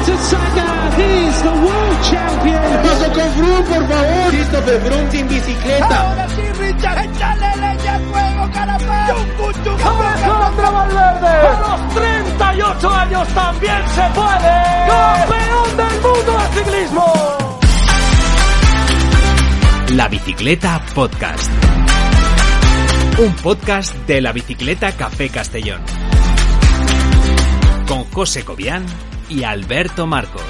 Peter Sagan, he's the world champion. Paso con Froome, por favor. Christopher Froome sin bicicleta. Ahora sí, Richard, échale leña al fuego, carapaz. Alejandro Valverde, a los 38 años también se puede. Campeón del mundo del ciclismo. La Bicicleta Podcast. Un podcast de la Bicicleta Café Castellón. Con José Cobian y Alberto Marcos.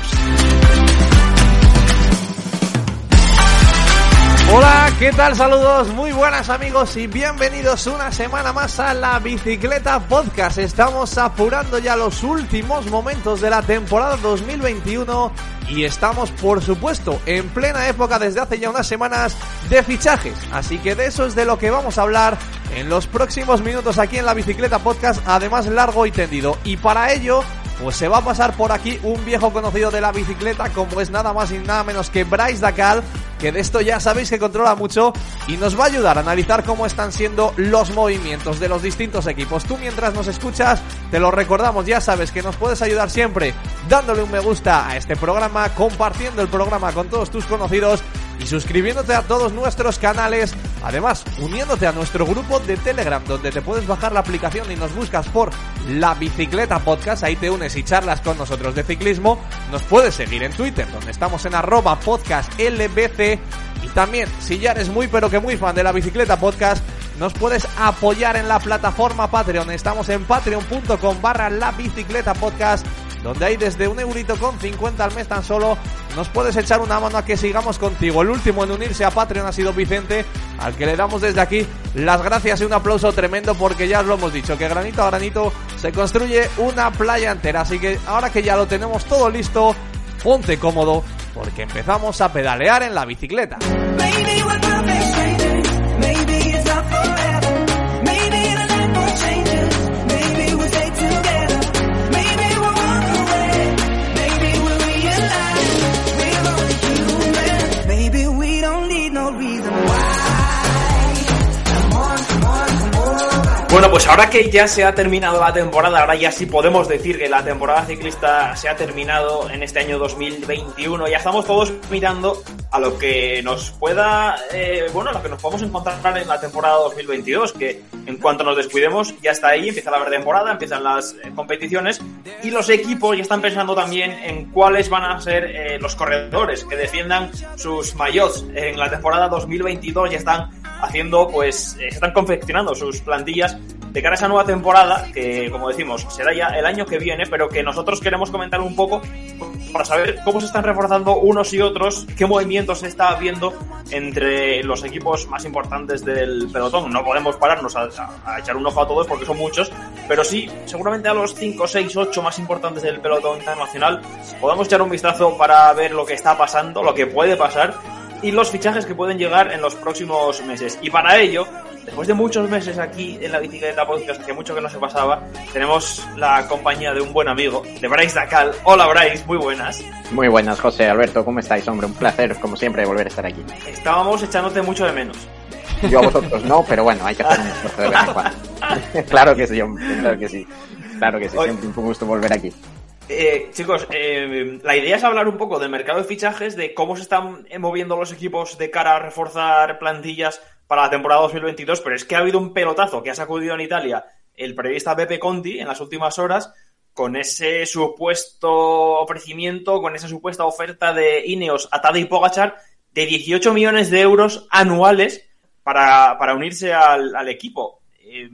Hola, ¿qué tal? Saludos, muy buenas amigos y bienvenidos una semana más a la Bicicleta Podcast. Estamos apurando ya los últimos momentos de la temporada 2021 y estamos, por supuesto, en plena época desde hace ya unas semanas de fichajes. Así que de eso es de lo que vamos a hablar en los próximos minutos aquí en la Bicicleta Podcast, además largo y tendido. Y para ello pues se va a pasar por aquí un viejo conocido de la bicicleta como es nada más y nada menos que Bryce Dakar, que de esto ya sabéis que controla mucho y nos va a ayudar a analizar cómo están siendo los movimientos de los distintos equipos. Tú mientras nos escuchas, te lo recordamos, ya sabes que nos puedes ayudar siempre dándole un me gusta a este programa, compartiendo el programa con todos tus conocidos y suscribiéndote a todos nuestros canales, además uniéndote a nuestro grupo de Telegram donde te puedes bajar la aplicación y nos buscas por la bicicleta podcast, ahí te unes y charlas con nosotros de ciclismo, nos puedes seguir en Twitter donde estamos en arroba podcast LBC y también si ya eres muy pero que muy fan de la bicicleta podcast, nos puedes apoyar en la plataforma Patreon, estamos en patreon.com barra la bicicleta podcast donde hay desde un eurito con 50 al mes tan solo, nos puedes echar una mano a que sigamos contigo. El último en unirse a Patreon ha sido Vicente, al que le damos desde aquí las gracias y un aplauso tremendo porque ya os lo hemos dicho, que granito a granito se construye una playa entera. Así que ahora que ya lo tenemos todo listo, ponte cómodo porque empezamos a pedalear en la bicicleta. Bueno, pues ahora que ya se ha terminado la temporada, ahora ya sí podemos decir que la temporada ciclista se ha terminado en este año 2021. Ya estamos todos mirando a lo que nos pueda, eh, bueno, lo que nos podemos encontrar en la temporada 2022, que en cuanto nos descuidemos ya está ahí, empieza la temporada, empiezan las eh, competiciones y los equipos ya están pensando también en cuáles van a ser eh, los corredores que defiendan sus maillots en la temporada 2022. Ya están haciendo, pues, están confeccionando sus plantillas de cara a esa nueva temporada, que como decimos, será ya el año que viene, pero que nosotros queremos comentar un poco para saber cómo se están reforzando unos y otros, qué movimientos se está viendo entre los equipos más importantes del pelotón. No podemos pararnos a, a, echar un ojo a todos porque son muchos, pero sí, seguramente a los 5, 6, 8 más importantes del pelotón internacional podemos echar un vistazo para ver lo que está pasando, lo que puede pasar y los fichajes que pueden llegar en los próximos meses. Y para ello, después de muchos meses aquí en la bicicleta podcast, que mucho que no se pasaba, tenemos la compañía de un buen amigo, de Bryce Dacal. Hola Bryce, muy buenas. Muy buenas, José, Alberto, ¿cómo estáis, hombre? Un placer, como siempre, volver a estar aquí. Estábamos echándote mucho de menos. Yo a vosotros no, pero bueno, hay que hacer un esfuerzo de vez en cuando. claro que sí, hombre, claro que sí. Claro que sí, siempre un gusto volver aquí. Eh, chicos, eh, la idea es hablar un poco del mercado de fichajes, de cómo se están moviendo los equipos de cara a reforzar plantillas para la temporada 2022, pero es que ha habido un pelotazo que ha sacudido en Italia el periodista Beppe Conti en las últimas horas con ese supuesto ofrecimiento, con esa supuesta oferta de Ineos a Tadej Pogachar de 18 millones de euros anuales para, para unirse al, al equipo. Eh,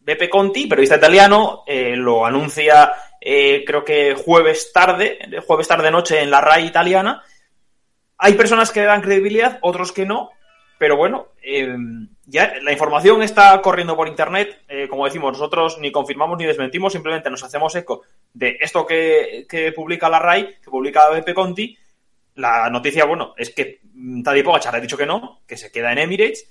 Beppe Conti, periodista italiano, eh, lo anuncia eh, creo que jueves tarde, jueves tarde noche en la RAI italiana. Hay personas que dan credibilidad, otros que no, pero bueno, eh, ya la información está corriendo por internet. Eh, como decimos, nosotros ni confirmamos ni desmentimos, simplemente nos hacemos eco de esto que, que publica la RAI, que publica Beppe Conti. La noticia, bueno, es que Tadej Pogacar ha dicho que no, que se queda en Emirates.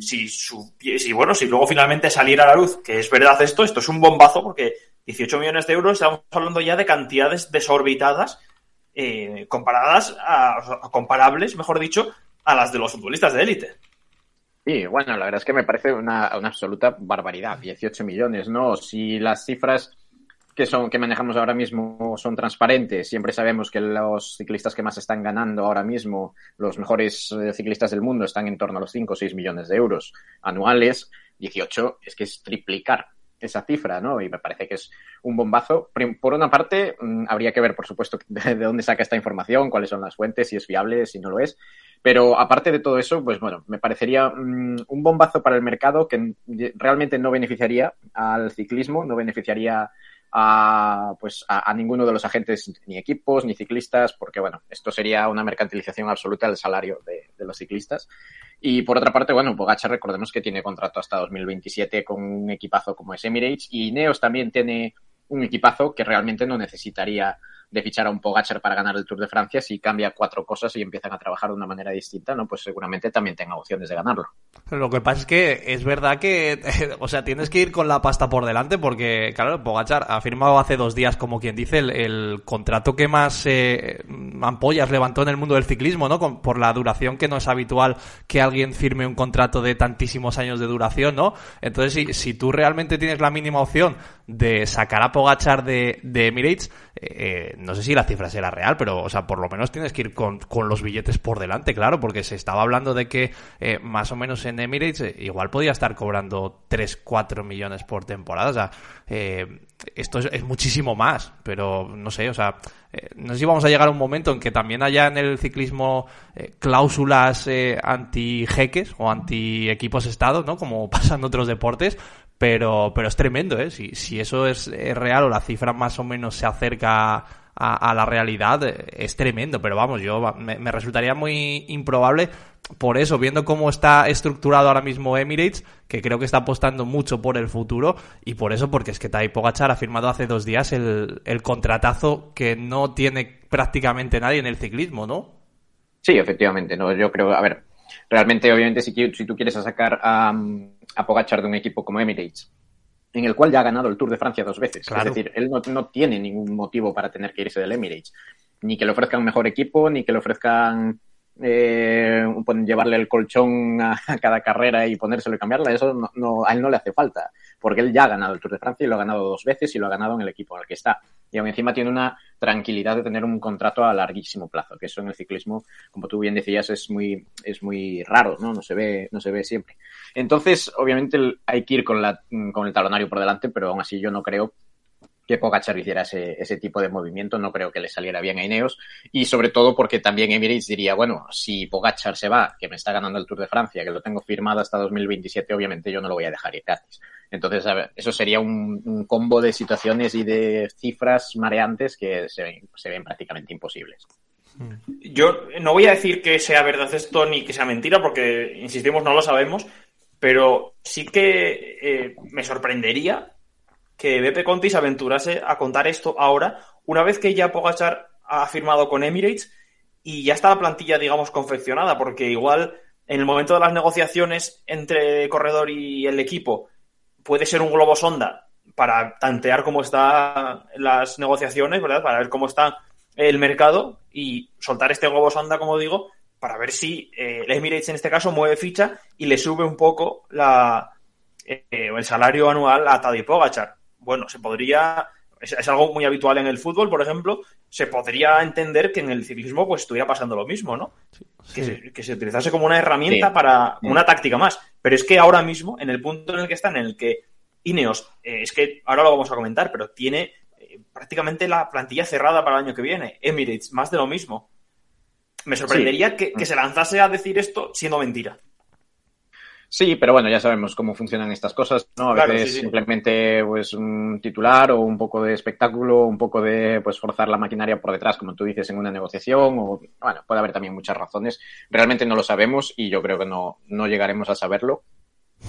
Si, su, si, bueno, si luego finalmente saliera a la luz que es verdad esto, esto es un bombazo porque 18 millones de euros, estamos hablando ya de cantidades desorbitadas eh, comparadas a, comparables, mejor dicho, a las de los futbolistas de élite. Sí, bueno, la verdad es que me parece una, una, absoluta barbaridad, 18 millones, ¿no? Si las cifras que son que manejamos ahora mismo son transparentes. Siempre sabemos que los ciclistas que más están ganando ahora mismo, los mejores eh, ciclistas del mundo, están en torno a los 5 o 6 millones de euros anuales. 18 es que es triplicar esa cifra, ¿no? Y me parece que es un bombazo. Por una parte, mm, habría que ver, por supuesto, de dónde saca esta información, cuáles son las fuentes, si es fiable, si no lo es. Pero aparte de todo eso, pues bueno, me parecería mm, un bombazo para el mercado que realmente no beneficiaría al ciclismo, no beneficiaría a, pues, a, ninguno de los agentes, ni equipos, ni ciclistas, porque bueno, esto sería una mercantilización absoluta del salario de, de los ciclistas. Y por otra parte, bueno, Pogacar recordemos que tiene contrato hasta 2027 con un equipazo como es Emirates y Neos también tiene un equipazo que realmente no necesitaría de fichar a un Pogacar para ganar el Tour de Francia, si cambia cuatro cosas y empiezan a trabajar de una manera distinta, ¿no? Pues seguramente también tenga opciones de ganarlo. Lo que pasa es que es verdad que, o sea, tienes que ir con la pasta por delante porque, claro, Pogachar ha firmado hace dos días, como quien dice, el, contrato que más eh, ampollas levantó en el mundo del ciclismo, ¿no? por la duración que no es habitual que alguien firme un contrato de tantísimos años de duración, ¿no? Entonces, si, si tú realmente tienes la mínima opción de sacar a Pogachar de, de Emirates, eh, no sé si la cifra será real, pero, o sea, por lo menos tienes que ir con, con los billetes por delante, claro, porque se estaba hablando de que eh, más o menos en Emirates eh, igual podía estar cobrando 3, 4 millones por temporada, o sea, eh, esto es, muchísimo más, pero no sé, o sea, no sé si vamos a llegar a un momento en que también haya en el ciclismo cláusulas anti-jeques o anti-equipos estados, ¿no? Como pasa en otros deportes, pero, pero es tremendo, ¿eh? Si, si eso es, real o la cifra más o menos se acerca a, la realidad, es tremendo. Pero vamos, yo me, resultaría muy improbable por eso, viendo cómo está estructurado ahora mismo Emirates, que creo que está apostando mucho por el futuro, y por eso, porque es que Tai Pogachar ha firmado hace dos días el, el contratazo que no tiene prácticamente nadie en el ciclismo, ¿no? Sí, efectivamente, no, yo creo, a ver, realmente, obviamente, si, si tú quieres sacar a, a Pogachar de un equipo como Emirates, en el cual ya ha ganado el Tour de Francia dos veces. Es decir, él no, no, tiene ningún motivo para tener que irse del Emirates. Ni que le ofrezcan un mejor equipo, ni que le ofrezcan eh, llevarle el colchón a, cada carrera y ponérselo y cambiarla. Eso no, a él no le hace falta, porque él ya ha ganado el Tour de Francia y lo ha ganado dos veces y lo ha ganado en el equipo en el que está. Y aún encima tiene una tranquilidad de tener un contrato a larguísimo plazo, que eso en el ciclismo, como tú bien decías, es muy, es muy raro, ¿no? No se ve, no se ve siempre. Entonces, obviamente hay que ir con, la, con el talonario por delante, pero aún así yo no creo que Pogachar hiciera ese, ese, tipo de movimiento, no creo que le saliera bien a Ineos, y sobre todo porque también Emirates diría, bueno, si Pogachar se va, que me está ganando el Tour de Francia, que lo tengo firmado hasta 2027, obviamente yo no lo voy a dejar ir gratis. Entonces, eso sería un, combo de situaciones y de cifras mareantes que se ven, prácticamente imposibles. Yo no voy a decir que sea verdad esto ni que sea mentira, porque, insistimos, no lo sabemos, pero sí que eh, me sorprendería que Beppe Conti se aventurase a contar esto ahora, una vez que ya Pogachar ha firmado con Emirates y ya está la plantilla, digamos, confeccionada, porque igual en el momento de las negociaciones entre corredor y el equipo puede ser un globo sonda para tantear cómo están las negociaciones, ¿verdad? Para ver cómo está el mercado y soltar este globo sonda, como digo, para ver si eh, el Emirates en este caso mueve ficha y le sube un poco la, eh, el salario anual a Tadej Pogachar. Bueno, se podría, es, algo muy habitual en el fútbol, por ejemplo, se podría entender que en el ciclismo pues estuviera pasando lo mismo, ¿no? Que, se, que, se, utilizase como una herramienta para una táctica más. Pero es que ahora mismo, en el punto en el que están, en el que Ineos, eh, es que ahora lo vamos a comentar, pero tiene prácticamente la plantilla cerrada para el año que viene. Emirates, más de lo mismo. Me sorprendería que, se lanzase a decir esto siendo mentira. Sí, pero bueno, ya sabemos cómo funcionan estas cosas, ¿no? A veces simplemente pues un titular o un poco de espectáculo, un poco de pues forzar la maquinaria por detrás, como tú dices, en una negociación, o bueno, puede haber también muchas razones. Realmente no lo sabemos y yo creo que no, no llegaremos a saberlo.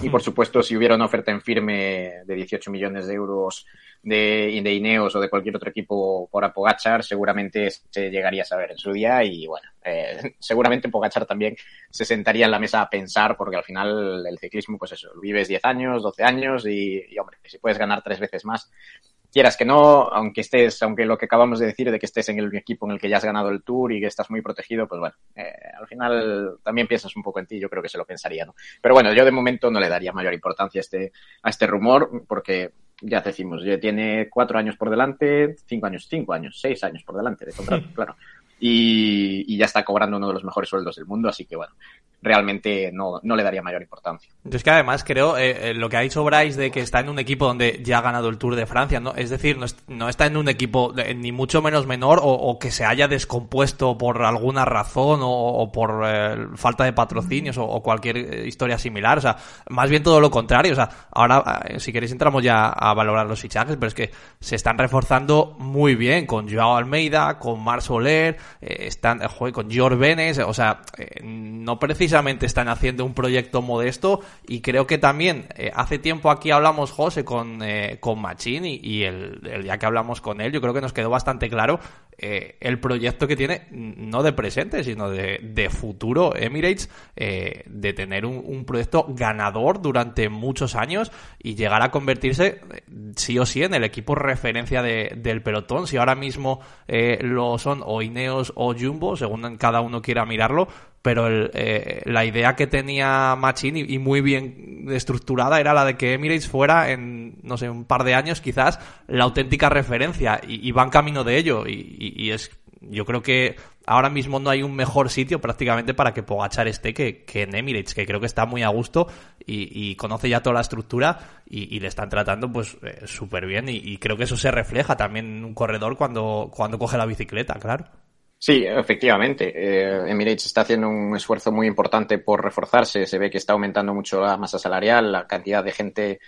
Y por supuesto, si hubiera una oferta en firme de 18 millones de euros de, de Ineos o de cualquier otro equipo por Apogachar, seguramente se llegaría a saber en su día. Y bueno, eh, seguramente Pogachar también se sentaría en la mesa a pensar, porque al final el ciclismo, pues eso, vives 10 años, 12 años y, y hombre, si puedes ganar tres veces más, quieras que no, aunque estés, aunque lo que acabamos de decir de que estés en el equipo en el que ya has ganado el tour y que estás muy protegido, pues bueno, eh, al final también piensas un poco en ti, yo creo que se lo pensaría, ¿no? Pero bueno, yo de momento no le daría mayor importancia a este, a este rumor, porque ya decimos, ya tiene cuatro años por delante, cinco años, cinco años, seis años por delante de contrato, claro. Y, y, ya está cobrando uno de los mejores sueldos del mundo, así que bueno, realmente no, no le daría mayor importancia. Yo es que además creo eh, eh, lo que ha dicho Bryce de que está en un equipo donde ya ha ganado el Tour de Francia, ¿no? Es decir, no, es, no está en un equipo de, ni mucho menos menor o, o, que se haya descompuesto por alguna razón o, por eh, falta de patrocinios o, cualquier historia similar. O sea, más bien todo lo contrario. O sea, ahora, si queréis, entramos ya a valorar los fichajes, pero es que se están reforzando muy bien con Joao Almeida, con Mar Soler, están, con George Benes, o sea, no precisamente están haciendo un proyecto modesto y creo que también eh, hace tiempo aquí hablamos, José, con, eh, con Machín y, el, día que hablamos con él, yo creo que nos quedó bastante claro eh, el proyecto que tiene, no de presente, sino de, futuro Emirates, eh, de tener un, proyecto ganador durante muchos años y llegar a convertirse sí o sí en el equipo referencia de, del pelotón. Si ahora mismo eh, lo son o Ineos o Jumbo, según cada uno quiera mirarlo, pero eh, la idea que tenía Machín y, y, muy bien estructurada era la de que Emirates fuera en, no sé, un par de años quizás la auténtica referencia y, y van camino de ello y, y, es, yo creo que ahora mismo no hay un mejor sitio prácticamente para que Pogachar esté que, que en Emirates, que creo que está muy a gusto y, conoce ya toda la estructura y, le están tratando pues eh, súper bien y, creo que eso se refleja también en un corredor cuando, cuando coge la bicicleta, claro. Sí, efectivamente. Eh, Emirates está haciendo un esfuerzo muy importante por reforzarse. Se ve que está aumentando mucho la masa salarial, la cantidad de gente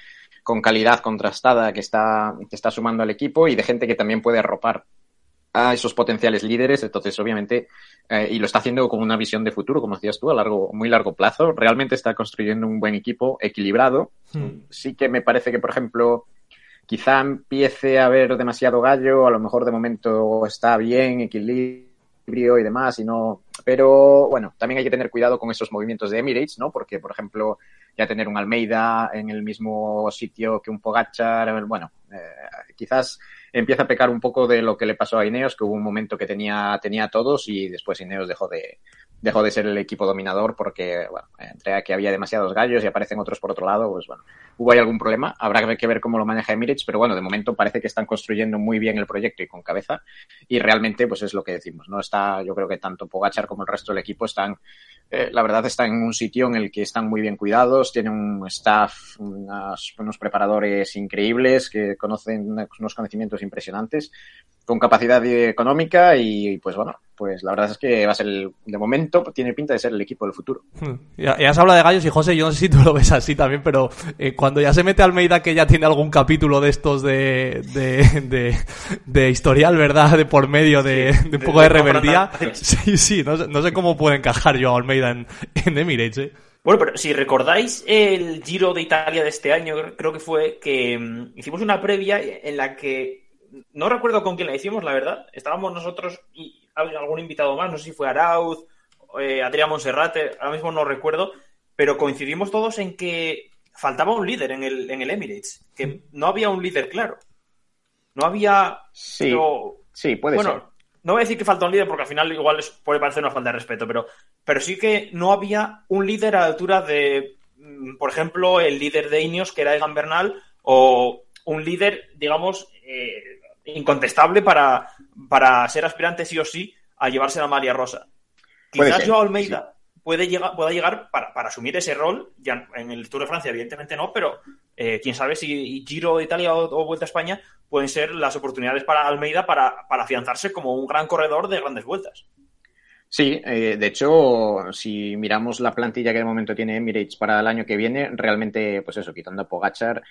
con calidad contrastada que está, que está sumando al equipo y de gente que también puede arropar a esos potenciales líderes. Entonces, obviamente, eh, y lo está haciendo con una visión de futuro, como decías tú, a largo, muy largo plazo. Realmente está construyendo un buen equipo equilibrado. Hmm. Sí que me parece que, por ejemplo, quizá empiece a haber demasiado gallo, a lo mejor de momento está bien, equilibrio y demás, y no. Pero bueno, también hay que tener cuidado con esos movimientos de Emirates, ¿no? Porque, por ejemplo, ya tener un Almeida en el mismo sitio que un Pogachar, bueno, eh, quizás empieza a pecar un poco de lo que le pasó a Ineos, que hubo un momento que tenía, tenía todos y después Ineos dejó de, dejó de ser el equipo dominador porque, bueno, entre que había demasiados gallos y aparecen otros por otro lado, pues bueno, hubo ahí algún problema. Habrá que ver cómo lo maneja Emirates, pero bueno, de momento parece que están construyendo muy bien el proyecto y con cabeza y realmente, pues es lo que decimos, ¿no? Está, yo creo que tanto Pogachar como el resto del equipo están, eh, la verdad, están en un sitio en el que están muy bien cuidados, tienen un staff, unas, unos preparadores increíbles que conocen unos conocimientos impresionantes con capacidad económica y pues bueno, pues la verdad es que va a ser el, de momento tiene pinta de ser el equipo del futuro. Ya, ya se habla de gallos y José, yo no sé si tú lo ves así también, pero eh, cuando ya se mete Almeida que ya tiene algún capítulo de estos de, de, de, de historial, ¿verdad? De por medio de, sí, de un poco de, de rebeldía. Sí, sí, no sé, no sé cómo puede encajar yo a Almeida en, en Emirates, ¿eh? Bueno, pero si recordáis el Giro de Italia de este año, creo que fue que um, hicimos una previa en la que no recuerdo con quién la hicimos, la verdad. Estábamos nosotros y algún invitado más, no sé si fue Arauz, eh, Adrián Monserrate, ahora mismo no recuerdo, pero coincidimos todos en que faltaba un líder en el, en el Emirates, que no había un líder claro. No había. Sí, pero, sí puede bueno, ser. No voy a decir que falta un líder porque al final igual puede parecer una falta de respeto, pero, pero sí que no había un líder a la altura de, mm, por ejemplo, el líder de Ineos, que era Egan Bernal, o un líder, digamos, eh, incontestable para, para ser aspirante sí o sí a llevarse la María Rosa. Quizás Joao Almeida sí. puede llegar, pueda llegar para, para, asumir ese rol, ya en el Tour de Francia evidentemente no, pero eh, quién sabe si Giro de Italia o, Vuelta a España pueden ser las oportunidades para Almeida para, para afianzarse como un gran corredor de grandes vueltas. Sí, eh, de hecho, si miramos la plantilla que de momento tiene Emirates para el año que viene, realmente, pues eso, quitando a Pogachar,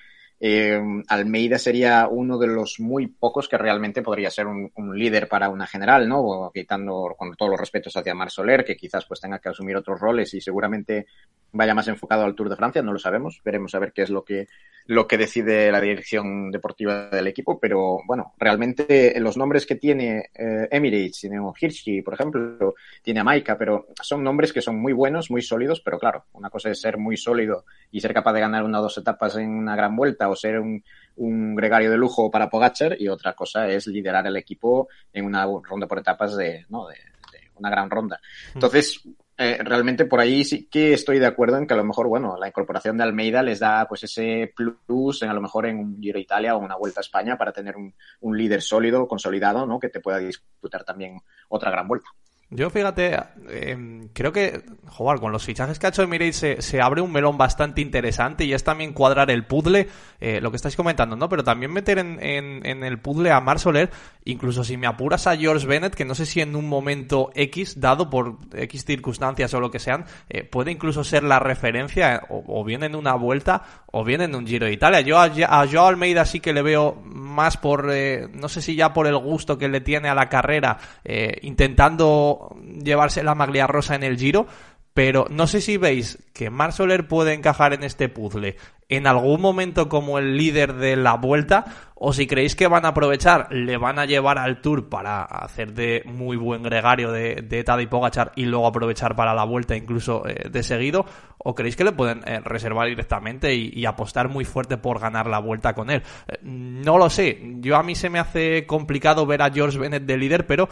eh, Almeida sería uno de los muy pocos que realmente podría ser un, líder para una general, ¿no? Quitando con todos los respetos hacia Mar Soler, que quizás pues tenga que asumir otros roles y seguramente vaya más enfocado al Tour de Francia, no lo sabemos. Veremos a ver qué es lo que, lo que decide la dirección deportiva del equipo, pero bueno, realmente los nombres que tiene eh, Emirates, tiene un Hirschi, por ejemplo, tiene a Maika, pero son nombres que son muy buenos, muy sólidos, pero claro, una cosa es ser muy sólido y ser capaz de ganar una o dos etapas en una gran vuelta o ser un, un gregario de lujo para Pogachar y otra cosa es liderar el equipo en una ronda por etapas de, ¿no? de, de una gran ronda. Entonces, eh, realmente por ahí sí que estoy de acuerdo en que a lo mejor, bueno, la incorporación de Almeida les da pues ese plus en a lo mejor en un Giro Italia o una Vuelta a España para tener un, un líder sólido, consolidado, ¿no? Que te pueda disputar también otra gran vuelta. Yo fíjate, eh, creo que, joder, con los fichajes que ha hecho Emirates se, se, abre un melón bastante interesante y es también cuadrar el puzzle, eh, lo que estáis comentando, ¿no? Pero también meter en, en, en el puzzle a Mar Soler, incluso si me apuras a George Bennett, que no sé si en un momento X, dado por X circunstancias o lo que sean, eh, puede incluso ser la referencia, o, o, bien en una vuelta, o bien en un Giro de Italia. Yo a, a Joao Almeida sí que le veo más por, eh, no sé si ya por el gusto que le tiene a la carrera, eh, intentando llevarse la maglia rosa en el Giro, pero no sé si veis que Mar Soler puede encajar en este puzzle en algún momento como el líder de la vuelta o si creéis que van a aprovechar, le van a llevar al Tour para hacer de muy buen gregario de, de Tadej Pogachar y luego aprovechar para la vuelta incluso eh, de seguido o creéis que le pueden eh, reservar directamente y, apostar muy fuerte por ganar la vuelta con él. Eh, no lo sé, yo a mí se me hace complicado ver a George Bennett de líder, pero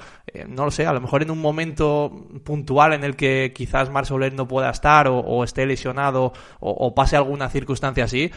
no lo sé, a lo mejor en un momento puntual en el que quizás Mar Soler no pueda estar o, esté lesionado o pase alguna circunstancia así,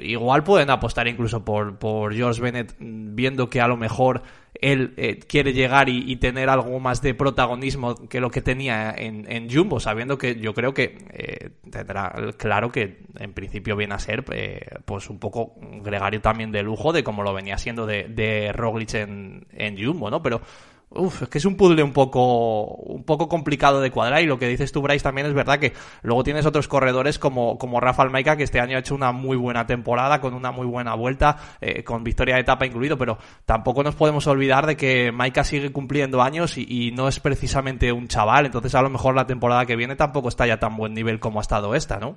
igual pueden apostar incluso por, por George Bennett viendo que a lo mejor él eh, quiere llegar y, tener algo más de protagonismo que lo que tenía en, en Jumbo, sabiendo que yo creo que eh, tendrá claro que en principio viene a ser eh, pues un poco gregario también de lujo de como lo venía siendo de, de Roglic en, en Jumbo, ¿no? Pero Uf, es que es un puzzle un poco, un poco complicado de cuadrar y lo que dices tú, Bryce, también es verdad que luego tienes otros corredores como, como Rafa que este año ha hecho una muy buena temporada, con una muy buena vuelta, eh, con victoria de etapa incluido, pero tampoco nos podemos olvidar de que Maika sigue cumpliendo años y, y, no es precisamente un chaval, entonces a lo mejor la temporada que viene tampoco está ya tan buen nivel como ha estado esta, ¿no?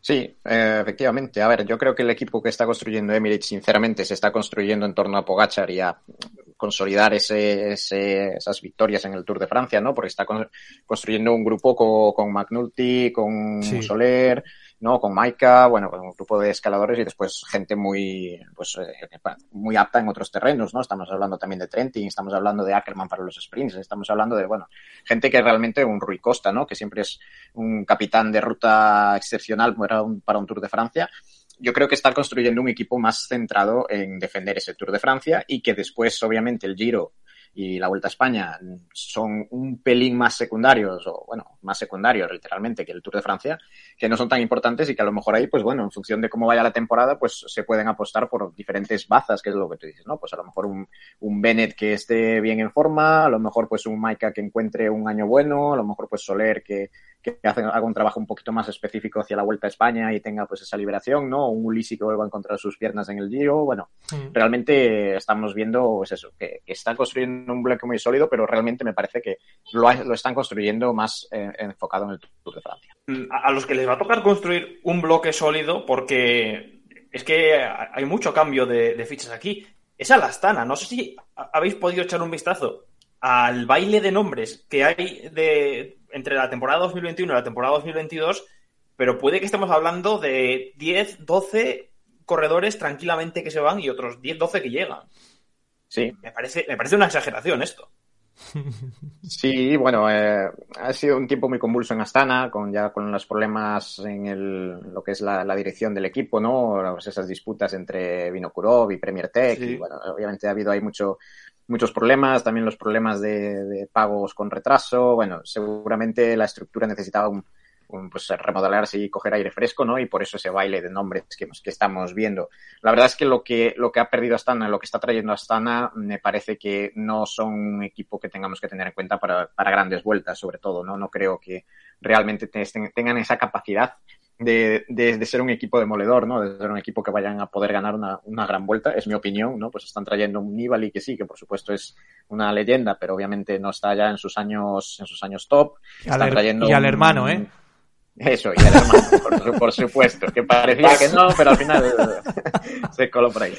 Sí, eh, efectivamente. A ver, yo creo que el equipo que está construyendo Emirates, sinceramente, se está construyendo en torno a Pogachar y a consolidar ese, ese, esas victorias en el Tour de Francia, ¿no? Porque está con, construyendo un grupo con, con McNulty, con sí. Soler, ¿no? Con Maika, bueno, con un grupo de escaladores y después gente muy, pues, eh, muy apta en otros terrenos, ¿no? Estamos hablando también de Trentin, estamos hablando de Ackerman para los sprints, estamos hablando de, bueno, gente que realmente un Rui Costa, ¿no? Que siempre es un capitán de ruta excepcional para un, para un Tour de Francia yo creo que están construyendo un equipo más centrado en defender ese Tour de Francia y que después, obviamente, el Giro y la Vuelta a España son un pelín más secundarios, o bueno, más secundarios literalmente que el Tour de Francia, que no son tan importantes y que a lo mejor ahí, pues bueno, en función de cómo vaya la temporada, pues se pueden apostar por diferentes bazas, que es lo que tú dices, ¿no? Pues a lo mejor un, un Bennett que esté bien en forma, a lo mejor pues un Maika que encuentre un año bueno, a lo mejor pues Soler que, que hace, haga un trabajo un poquito más específico hacia la Vuelta a España y tenga pues esa liberación, ¿no? Un Ulisi que vuelva a encontrar sus piernas en el Giro, bueno, mm. realmente estamos viendo, pues eso, que, que están construyendo un bloque muy sólido, pero realmente me parece que lo, están construyendo más eh, enfocado en el Tour de Francia. A los que les va a tocar construir un bloque sólido, porque es que hay mucho cambio de, fichas aquí. Es a la Astana. No sé si habéis podido echar un vistazo al baile de nombres que hay de entre la temporada 2021 y la temporada 2022, pero puede que estemos hablando de 10, 12 corredores tranquilamente que se van y otros 10, 12 que llegan. Sí. Me parece, me parece una exageración esto. Sí, bueno, eh, ha sido un tiempo muy convulso en Astana, con ya con los problemas en el, lo que es la, la dirección del equipo, ¿no? Pues esas disputas entre Vinokurov y Premier Tech, sí. y bueno, obviamente ha habido ahí mucho, muchos problemas, también los problemas de, de, pagos con retraso, bueno, seguramente la estructura necesitaba un, un, pues remodelarse y coger aire fresco, ¿no? Y por eso ese baile de nombres que, que estamos viendo. La verdad es que lo que, lo que ha perdido Astana, lo que está trayendo Astana, me parece que no son un equipo que tengamos que tener en cuenta para, para grandes vueltas, sobre todo, ¿no? No creo que realmente tengan esa capacidad de, de, de, ser un equipo demoledor, ¿no? De ser un equipo que vayan a poder ganar una, una gran vuelta, es mi opinión, ¿no? Pues están trayendo un Nibali que sí, que por supuesto es una leyenda, pero obviamente no está ya en sus años, en sus años top. Están trayendo y al hermano, ¿eh? Eso, y el hermano, por, por, supuesto, que parecía que no, pero al final se coló por ahí.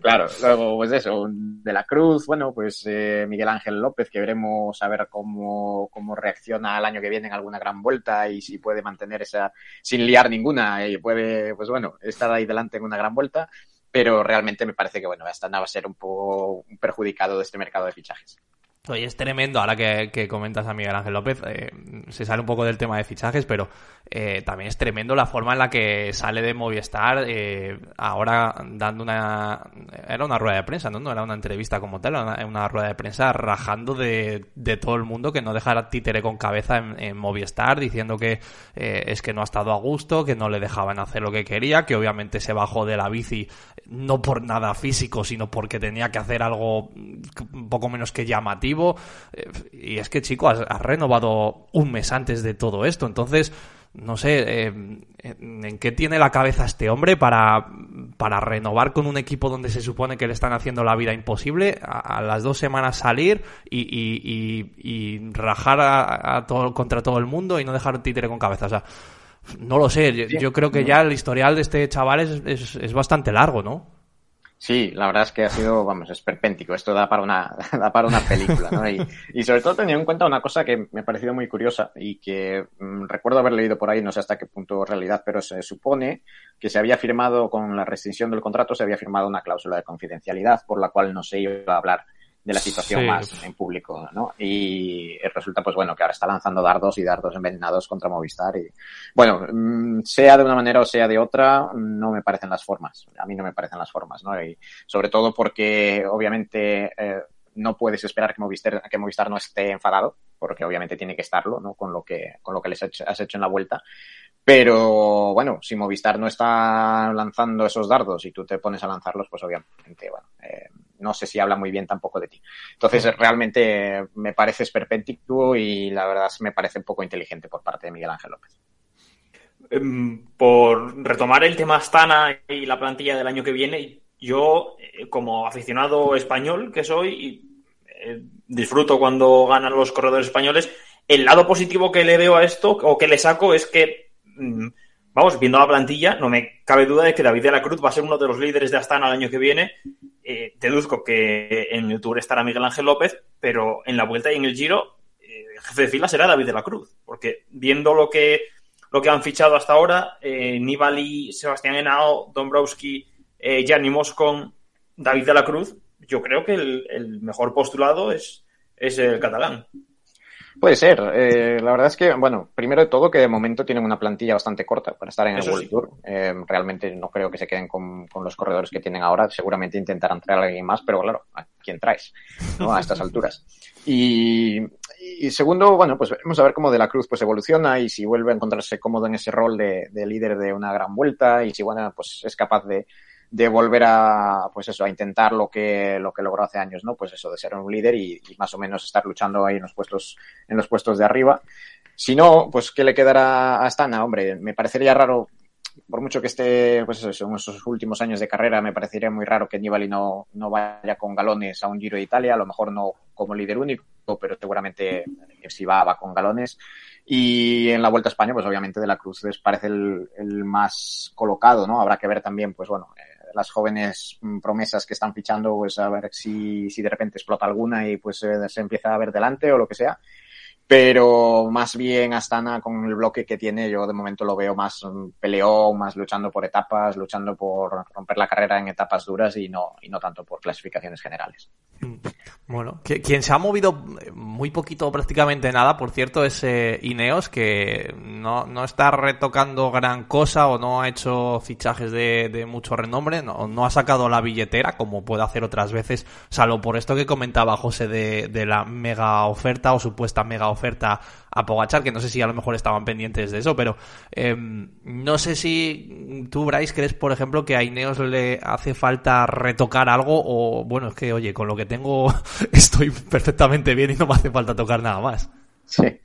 claro, luego, pues eso, de la Cruz, bueno, pues eh, Miguel Ángel López, que veremos a ver cómo, cómo reacciona el año que viene en alguna gran vuelta y si puede mantener esa, sin liar ninguna, y puede, pues bueno, estar ahí delante en una gran vuelta, pero realmente me parece que, bueno, hasta va a ser un poco perjudicado de este mercado de fichajes. Oye, es tremendo, ahora que, comentas a Miguel Ángel López, eh, se sale un poco del tema de fichajes, pero eh, también es tremendo la forma en la que sale de Movistar eh, ahora dando una... Era una rueda de prensa, ¿no? No era una entrevista como tal, era una, rueda de prensa rajando de, todo el mundo que no dejara títere con cabeza en, Movistar, diciendo que es que no ha estado a gusto, que no le dejaban hacer lo que quería, que obviamente se bajó de la bici no por nada físico, sino porque tenía que hacer algo un poco menos que llamativo eh, y es que, chico, has, renovado un mes antes de todo esto. Entonces, no sé, eh, ¿en qué tiene la cabeza este hombre para, para renovar con un equipo donde se supone que le están haciendo la vida imposible? A, las dos semanas salir y, rajar a, todo, contra todo el mundo y no dejar títere con cabeza. O sea, no lo sé. Yo, creo que ya el historial de este chaval es, es bastante largo, ¿no? Sí, la verdad es que ha sido, vamos, esperpéntico. Esto da para una, da para una película, ¿no? Y, sobre todo teniendo en cuenta una cosa que me ha parecido muy curiosa y que mm, recuerdo haber leído por ahí, no sé hasta qué punto realidad, pero se supone que se había firmado con la restricción del contrato, se había firmado una cláusula de confidencialidad por la cual no se iba a hablar de la situación más en público, ¿no? Y resulta, pues bueno, que ahora está lanzando dardos y dardos envenenados contra Movistar y, bueno, mm, sea de una manera o sea de otra, no me parecen las formas. A mí no me parecen las formas, ¿no? Y sobre todo porque, obviamente, eh, no puedes esperar que Movistar, que Movistar no esté enfadado, porque obviamente tiene que estarlo, ¿no? Con lo que, con lo que les has hecho en la vuelta. Pero bueno, si Movistar no está lanzando esos dardos y tú te pones a lanzarlos, pues obviamente, bueno, eh, no sé si habla muy bien tampoco de ti. Entonces, realmente me parece esperpéntico y la verdad me parece un poco inteligente por parte de Miguel Ángel López. Em, por retomar el tema Astana y la plantilla del año que viene, yo, eh, como aficionado español que soy, eh, disfruto cuando ganan los corredores españoles. El lado positivo que le veo a esto, o que le saco, es que mm, vamos, viendo la plantilla, no me cabe duda de que David de la Cruz va a ser uno de los líderes de Astana el año que viene. Eh, deduzco que en el Tour estará Miguel Ángel López, pero en la vuelta y en el Giro, eh, el jefe de fila será David de la Cruz, porque viendo lo que, lo que han fichado hasta ahora, eh, Nibali, Sebastián Henao, Dombrowski, eh, Gianni Moscon, David de la Cruz, yo creo que el, el mejor postulado es, es el catalán. Puede ser. Eh, la verdad es que, bueno, primero de todo que de momento tienen una plantilla bastante corta para estar en el World Tour. Eh, realmente no creo que se queden con, los corredores que tienen ahora. Seguramente intentarán traer a alguien más, pero claro, ¿a quién traes? ¿no? A estas alturas. Y, segundo, bueno, pues vamos a ver cómo De la Cruz pues evoluciona y si vuelve a encontrarse cómodo en ese rol de, de líder de una gran vuelta y si, bueno, pues es capaz de de volver a, pues eso, a intentar lo que, lo que logró hace años, ¿no? Pues eso, de ser un líder y, más o menos estar luchando ahí en los puestos, en los puestos de arriba. Si no, pues ¿qué le quedará a Astana? Hombre, me parecería raro, por mucho que esté, pues eso, en esos últimos años de carrera, me parecería muy raro que Nibali no, no vaya con galones a un Giro de Italia, a lo mejor no como líder único, pero seguramente si va, va con galones. Y en la Vuelta a España, pues obviamente de la Cruz les parece el, el más colocado, ¿no? Habrá que ver también, pues bueno, las jóvenes mm, promesas que están fichando, pues a ver si, si de repente explota alguna y pues eh, se empieza a ver delante o lo que sea. Pero más bien Astana con el bloque que tiene, yo de momento lo veo más mm, peleón, más luchando por etapas, luchando por romper la carrera en etapas duras y no, y no tanto por clasificaciones generales. Mm. Bueno, quien se ha movido muy poquito, prácticamente nada, por cierto, es eh, Ineos, que no, no, está retocando gran cosa o no ha hecho fichajes de, de mucho renombre, no, no, ha sacado la billetera, como puede hacer otras veces, salvo por esto que comentaba José de, de la mega oferta o supuesta mega oferta a Pogachar, que no sé si a lo mejor estaban pendientes de eso, pero eh, no sé si tú, Bryce, crees, por ejemplo, que a Ineos le hace falta retocar algo o, bueno, es que, oye, con lo que tengo estoy perfectamente bien y no me hace falta tocar nada más. Sí.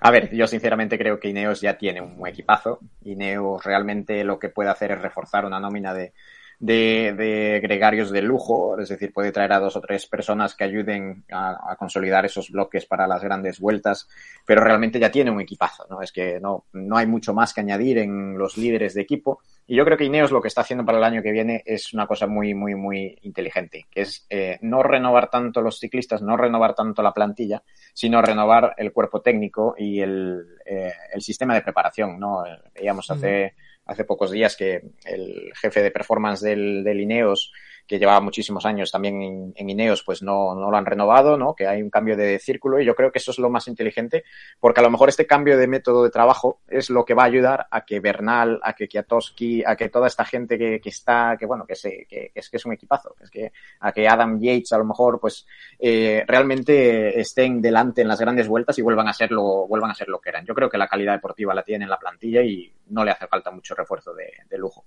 A ver, yo sinceramente creo que Ineos ya tiene un equipazo. Ineos realmente lo que puede hacer es reforzar una nómina de, de, de, gregarios de lujo, es decir, puede traer a dos o tres personas que ayuden a, a, consolidar esos bloques para las grandes vueltas, pero realmente ya tiene un equipazo, ¿no? Es que no, no hay mucho más que añadir en los líderes de equipo. Y yo creo que Ineos lo que está haciendo para el año que viene es una cosa muy, muy, muy inteligente, que es eh, no renovar tanto los ciclistas, no renovar tanto la plantilla, sino renovar el cuerpo técnico y el, eh, el sistema de preparación, ¿no? Veíamos hace hace pocos días que el jefe de performance del, del Ineos que llevaba muchísimos años también en, Ineos, pues no, no, lo han renovado, ¿no? Que hay un cambio de círculo y yo creo que eso es lo más inteligente, porque a lo mejor este cambio de método de trabajo es lo que va a ayudar a que Bernal, a que Kiatowski, a que toda esta gente que, que está, que bueno, que, se, que, es que es un equipazo, es que a que Adam Yates a lo mejor, pues eh, realmente estén delante en las grandes vueltas y vuelvan a ser lo, vuelvan a ser lo que eran. Yo creo que la calidad deportiva la tiene en la plantilla y no le hace falta mucho refuerzo de, de lujo.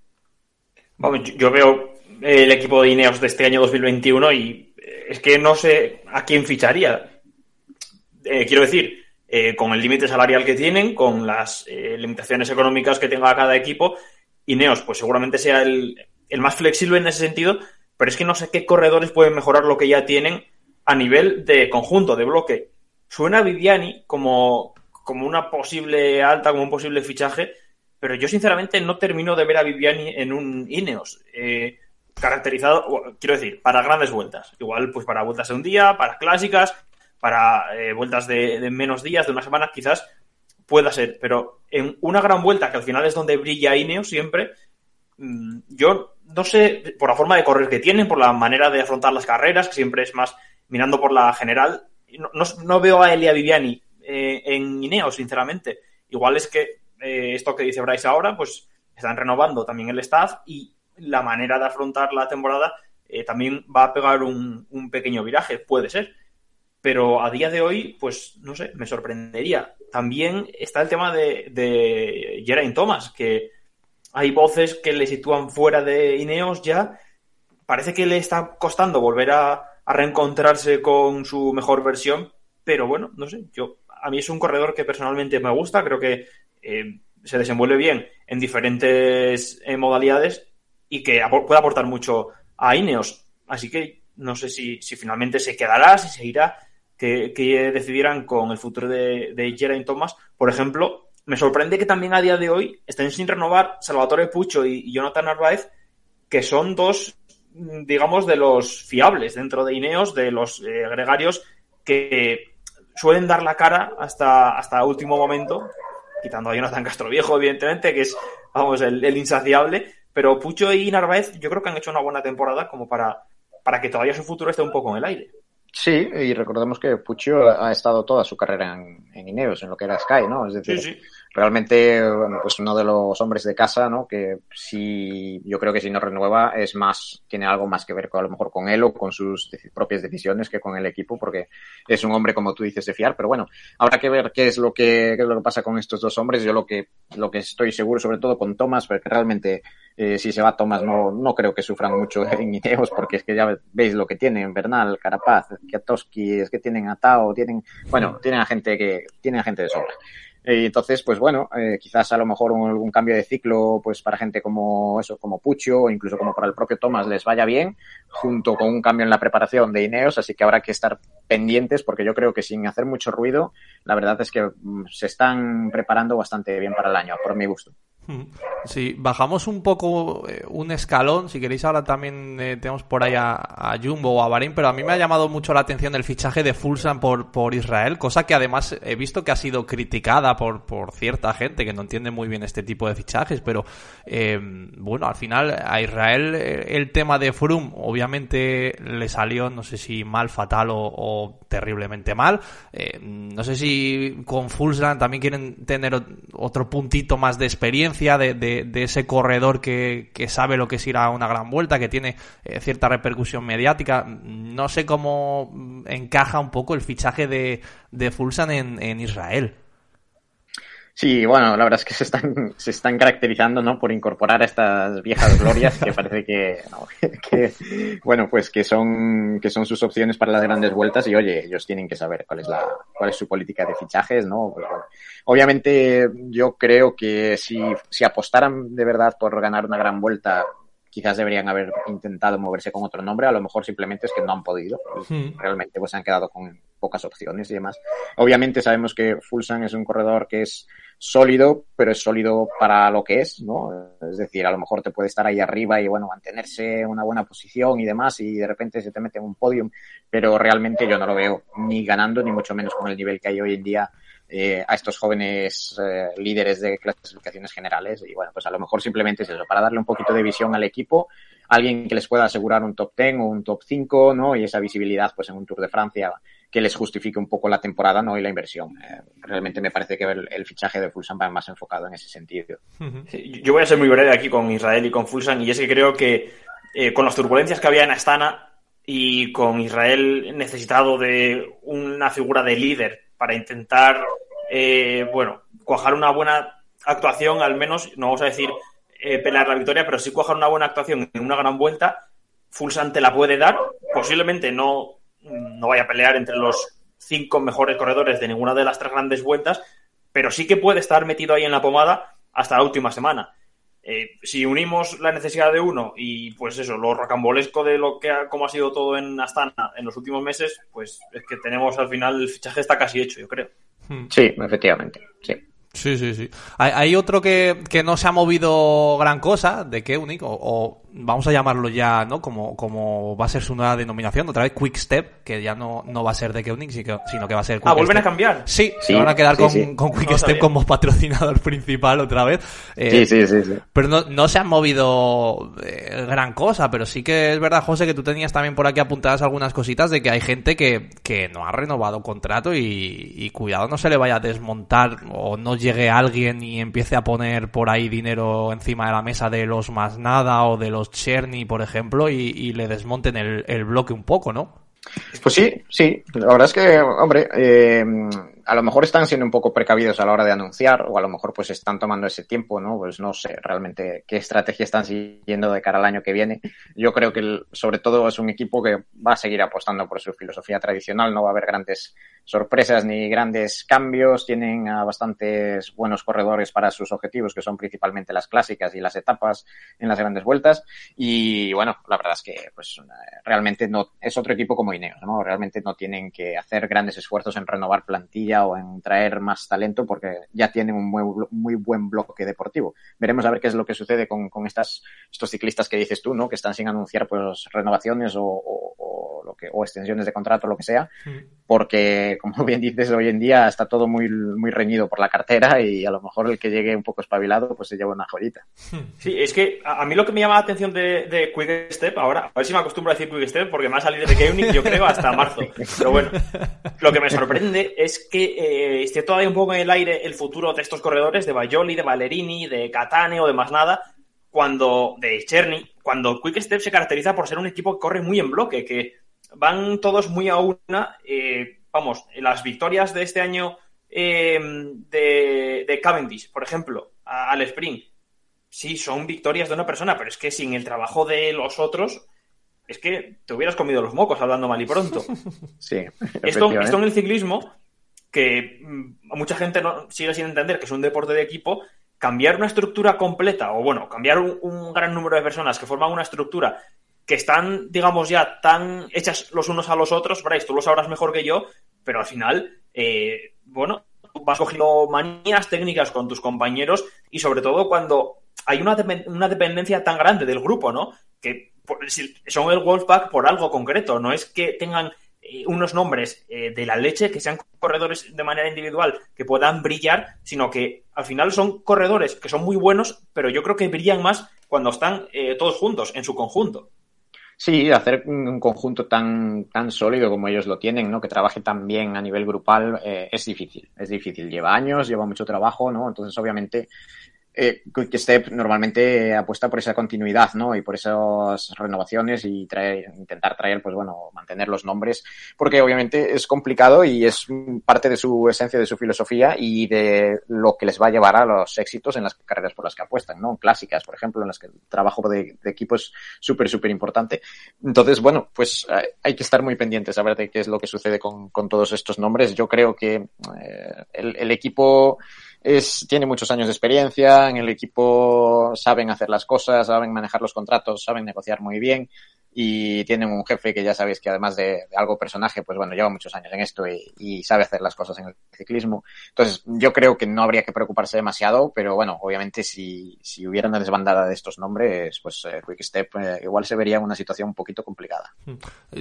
Yo veo el equipo de Ineos de este año 2021 y eh, es que no sé a quién ficharía. Eh, quiero decir, eh, con el límite salarial que tienen, con las limitaciones económicas que tenga cada equipo, Ineos pues seguramente sea el, el, más flexible en ese sentido, pero es que no sé qué corredores pueden mejorar lo que ya tienen a nivel de conjunto, de bloque. Suena Viviani como, como una posible alta, como un posible fichaje, pero yo sinceramente no termino de ver a Viviani en un Ineos. Eh, caracterizado, quiero decir, para grandes vueltas. Igual, pues para vueltas de un día, para clásicas, para eh, vueltas de, menos días, de una semana, quizás pueda ser. Pero en una gran vuelta, que al final es donde brilla Ineos siempre, mm, yo no sé, por la forma de correr que tienen, por la manera de afrontar las carreras, que siempre es más mirando por la general, no, veo a Elia Viviani eh, en Ineos, sinceramente. Igual es que eh, esto que dice Bryce ahora, pues están renovando también el staff y la manera de afrontar la temporada eh, también va a pegar un, pequeño viraje, puede ser. Pero a día de hoy, pues no sé, me sorprendería. También está el tema de, de Geraint Thomas, que hay voces que le sitúan fuera de Ineos ya. Parece que le está costando volver a, reencontrarse con su mejor versión, pero bueno, no sé, yo a mí es un corredor que personalmente me gusta, creo que eh, se desenvuelve bien en diferentes eh, modalidades y que puede aportar mucho a Ineos. Así que no sé si, finalmente se quedará, si se irá, que, que decidieran con el futuro de, de Geraint Thomas. Por ejemplo, me sorprende que también a día de hoy estén sin renovar Salvatore Pucho y, Jonathan Narváez, que son dos, digamos, de los fiables dentro de Ineos, de los eh, gregarios que suelen dar la cara hasta, hasta último momento, quitando a Jonathan Castro Viejo, evidentemente, que es, vamos, el insaciable, pero Pucho y Narváez yo creo que han hecho una buena temporada como para, para que todavía su futuro esté un poco en el aire. Sí, y recordemos que Pucho ha estado toda su carrera en, en Ineos, en lo que era Sky, ¿no? Es decir, realmente, pues uno de los hombres de casa, ¿no? Que si, yo creo que si no renueva es más, tiene algo más que ver con, a lo mejor con él o con sus propias decisiones que con el equipo, porque es un hombre, como tú dices, de fiar, pero bueno, habrá que ver qué es lo que, qué es lo que pasa con estos dos hombres. Yo lo que, lo que estoy seguro, sobre todo con Thomas, porque realmente, eh, si se va Thomas, no, no creo que sufran mucho en Ineos, porque es que ya veis lo que tienen, Bernal, Carapaz, Kiatowski, es que tienen a Tao, tienen, bueno, tienen a gente que, tienen a gente de sobra. Y entonces, pues bueno, eh, quizás a lo mejor un, algún cambio de ciclo, pues para gente como eso, como Pucho, o incluso como para el propio Thomas les vaya bien, junto con un cambio en la preparación de Ineos, así que habrá que estar pendientes, porque yo creo que sin hacer mucho ruido, la verdad es que mm, se están preparando bastante bien para el año, por mi gusto. Sí, bajamos un poco eh, un escalón. Si queréis, ahora también eh, tenemos por ahí a, Jumbo o a Bahrein, pero a mí me ha llamado mucho la atención el fichaje de Fulsan por, por Israel, cosa que además he visto que ha sido criticada por, por cierta gente que no entiende muy bien este tipo de fichajes. Pero eh, bueno, al final a Israel el tema de Frum, obviamente le salió, no sé si mal, fatal o, terriblemente mal. no sé si con Fulsan también quieren tener otro puntito más de experiencia de, ese corredor que, sabe lo que es ir a una gran vuelta, que tiene eh, cierta repercusión mediática. No sé cómo encaja un poco el fichaje de, de Fulsan en, Israel. Sí, bueno, la verdad es que se están, se están caracterizando, ¿no? Por incorporar a estas viejas glorias que parece que, que, bueno, pues que son, que son sus opciones para las grandes vueltas y oye, ellos tienen que saber cuál es la, cuál es su política de fichajes, ¿no? Pues, Obviamente yo creo que si, si apostaran de verdad por ganar una gran vuelta, quizás deberían haber intentado moverse con otro nombre, a lo mejor simplemente es que no han podido. Hmm. Realmente pues han quedado con pocas opciones y demás. Obviamente sabemos que Fulsan es un corredor que es sólido, pero es sólido para lo que es, ¿no? Es decir, a lo mejor te puede estar ahí arriba y bueno, mantenerse en una buena posición y demás y de repente se te mete en un podium, pero realmente yo no lo veo ni ganando ni mucho menos con el nivel que hay hoy en día eh, a estos jóvenes eh, líderes de clasificaciones generales. Y bueno, pues a lo mejor simplemente es eso, para darle un poquito de visión al equipo, alguien que les pueda asegurar un top 10 o un top 5, ¿no? Y esa visibilidad, pues en un Tour de Francia que les justifique un poco la temporada, ¿no? Y la inversión. Eh, realmente me parece que el, fichaje de Fulsan va más enfocado en ese sentido. yo voy a ser muy breve aquí con Israel y con Fulsan, y es que creo que eh, con las turbulencias que había en Astana y con Israel necesitado de una figura de líder para intentar, eh, bueno, cuajar una buena actuación, al menos, no vamos a decir eh, pelear la victoria, pero sí cuajar una buena actuación en una gran vuelta, Fulsan te la puede dar, posiblemente no, no vaya a pelear entre los cinco mejores corredores de ninguna de las tres grandes vueltas, pero sí que puede estar metido ahí en la pomada hasta la última semana. Eh, si unimos la necesidad de uno y pues eso, lo rocambolesco de lo que ha, como ha sido todo en Astana en los últimos meses, pues es que tenemos al final el fichaje está casi hecho, yo creo. Sí, efectivamente, sí. Sí, sí, sí. Hay, otro que, que, no se ha movido gran cosa de qué o, o vamos a llamarlo ya, ¿no? Como, como va a ser su nueva denominación, otra vez Quick Step, que ya no, no va a ser de Keunig, sino que va a ser Quick Ah, ¿vuelven a cambiar? Sí, se van a quedar con, con Quick Step como patrocinador principal otra vez. Eh, sí, sí, sí, Pero no, no se han movido eh, gran cosa, pero sí que es verdad, José, que tú tenías también por aquí apuntadas algunas cositas de que hay gente que, que no ha renovado contrato y, y cuidado no se le vaya a desmontar o no llegue alguien y empiece a poner por ahí dinero encima de la mesa de los más nada o de los Cherny, por ejemplo, y, le desmonten el, bloque un poco, ¿no? Pues sí, sí. La verdad es que, hombre, eh, a lo mejor están siendo un poco precavidos a la hora de anunciar o a lo mejor pues están tomando ese tiempo, ¿no? Pues no sé realmente qué estrategia están siguiendo de cara al año que viene. Yo creo que sobre todo es un equipo que va a seguir apostando por su filosofía tradicional, no va a haber grandes sorpresas ni grandes cambios, tienen a bastantes buenos corredores para sus objetivos, que son principalmente las clásicas y las etapas en las grandes vueltas. Y bueno, la verdad es que pues realmente no es otro equipo como Ineos, ¿no? Realmente no tienen que hacer grandes esfuerzos en renovar plantilla o en traer más talento porque ya tienen un muy, muy buen bloque deportivo. Veremos a ver qué es lo que sucede con, con estas, estos ciclistas que dices tú, ¿no? Que están sin anunciar pues renovaciones o, o, que, o extensiones de contrato o lo que sea, porque como bien dices, hoy en día está todo muy, muy reñido por la cartera y a lo mejor el que llegue un poco espabilado pues se lleva una joyita. Sí, es que a, mí lo que me llama la atención de, de Quick Step ahora, a ver si me acostumbro a decir Quick Step porque me va a salir de Keunig yo creo hasta marzo. Pero bueno, lo que me sorprende es que eh, esté todavía un poco en el aire el futuro de estos corredores, de Bajoli, de Valerini, de Catane o de más nada, cuando, de Cherny, cuando Quick Step se caracteriza por ser un equipo que corre muy en bloque, que van todos muy a una, eh, vamos, las victorias de este año eh, de, de, Cavendish, por ejemplo, al sprint, sí, son victorias de una persona, pero es que sin el trabajo de los otros, es que te hubieras comido los mocos hablando mal y pronto. Sí. Esto, esto en el ciclismo, que mm, mucha gente no, sigue sin entender que es un deporte de equipo, cambiar una estructura completa, o bueno, cambiar un, gran número de personas que forman una estructura que están, digamos, ya tan hechas los unos a los otros, Bryce, tú lo sabrás mejor que yo, pero al final, eh, bueno, vas cogiendo manías técnicas con tus compañeros y sobre todo cuando hay una, una dependencia tan grande del grupo, ¿no? Que son el Wolfpack por algo concreto, no es que tengan eh, unos nombres eh, de la leche, que sean corredores de manera individual que puedan brillar, sino que al final son corredores que son muy buenos, pero yo creo que brillan más cuando están eh, todos juntos, en su conjunto. Sí, hacer un conjunto tan, tan sólido como ellos lo tienen, ¿no? Que trabaje tan bien a nivel grupal, es difícil. Es difícil. Lleva años, lleva mucho trabajo, ¿no? Entonces, obviamente, eh, Quick Step normalmente apuesta por esa continuidad, ¿no? Y por esas renovaciones y traer, intentar traer, pues bueno, mantener los nombres, porque obviamente es complicado y es parte de su esencia, de su filosofía y de lo que les va a llevar a los éxitos en las carreras por las que apuestan, ¿no? Clásicas, por ejemplo, en las que el trabajo de, equipo es súper, súper importante. Entonces, bueno, pues eh, hay que estar muy pendientes a ver de qué es lo que sucede con, todos estos nombres. Yo creo que eh, el equipo es, tiene muchos años de experiencia, en el equipo saben hacer las cosas, saben manejar los contratos, saben negociar muy bien y tienen un jefe que ya sabéis que además de, algo personaje, pues bueno, lleva muchos años en esto y, sabe hacer las cosas en el ciclismo. Entonces, yo creo que no habría que preocuparse demasiado, pero bueno, obviamente si, si hubiera una desbandada de estos nombres, pues eh, Quick Step eh, igual se vería una situación un poquito complicada. Hmm.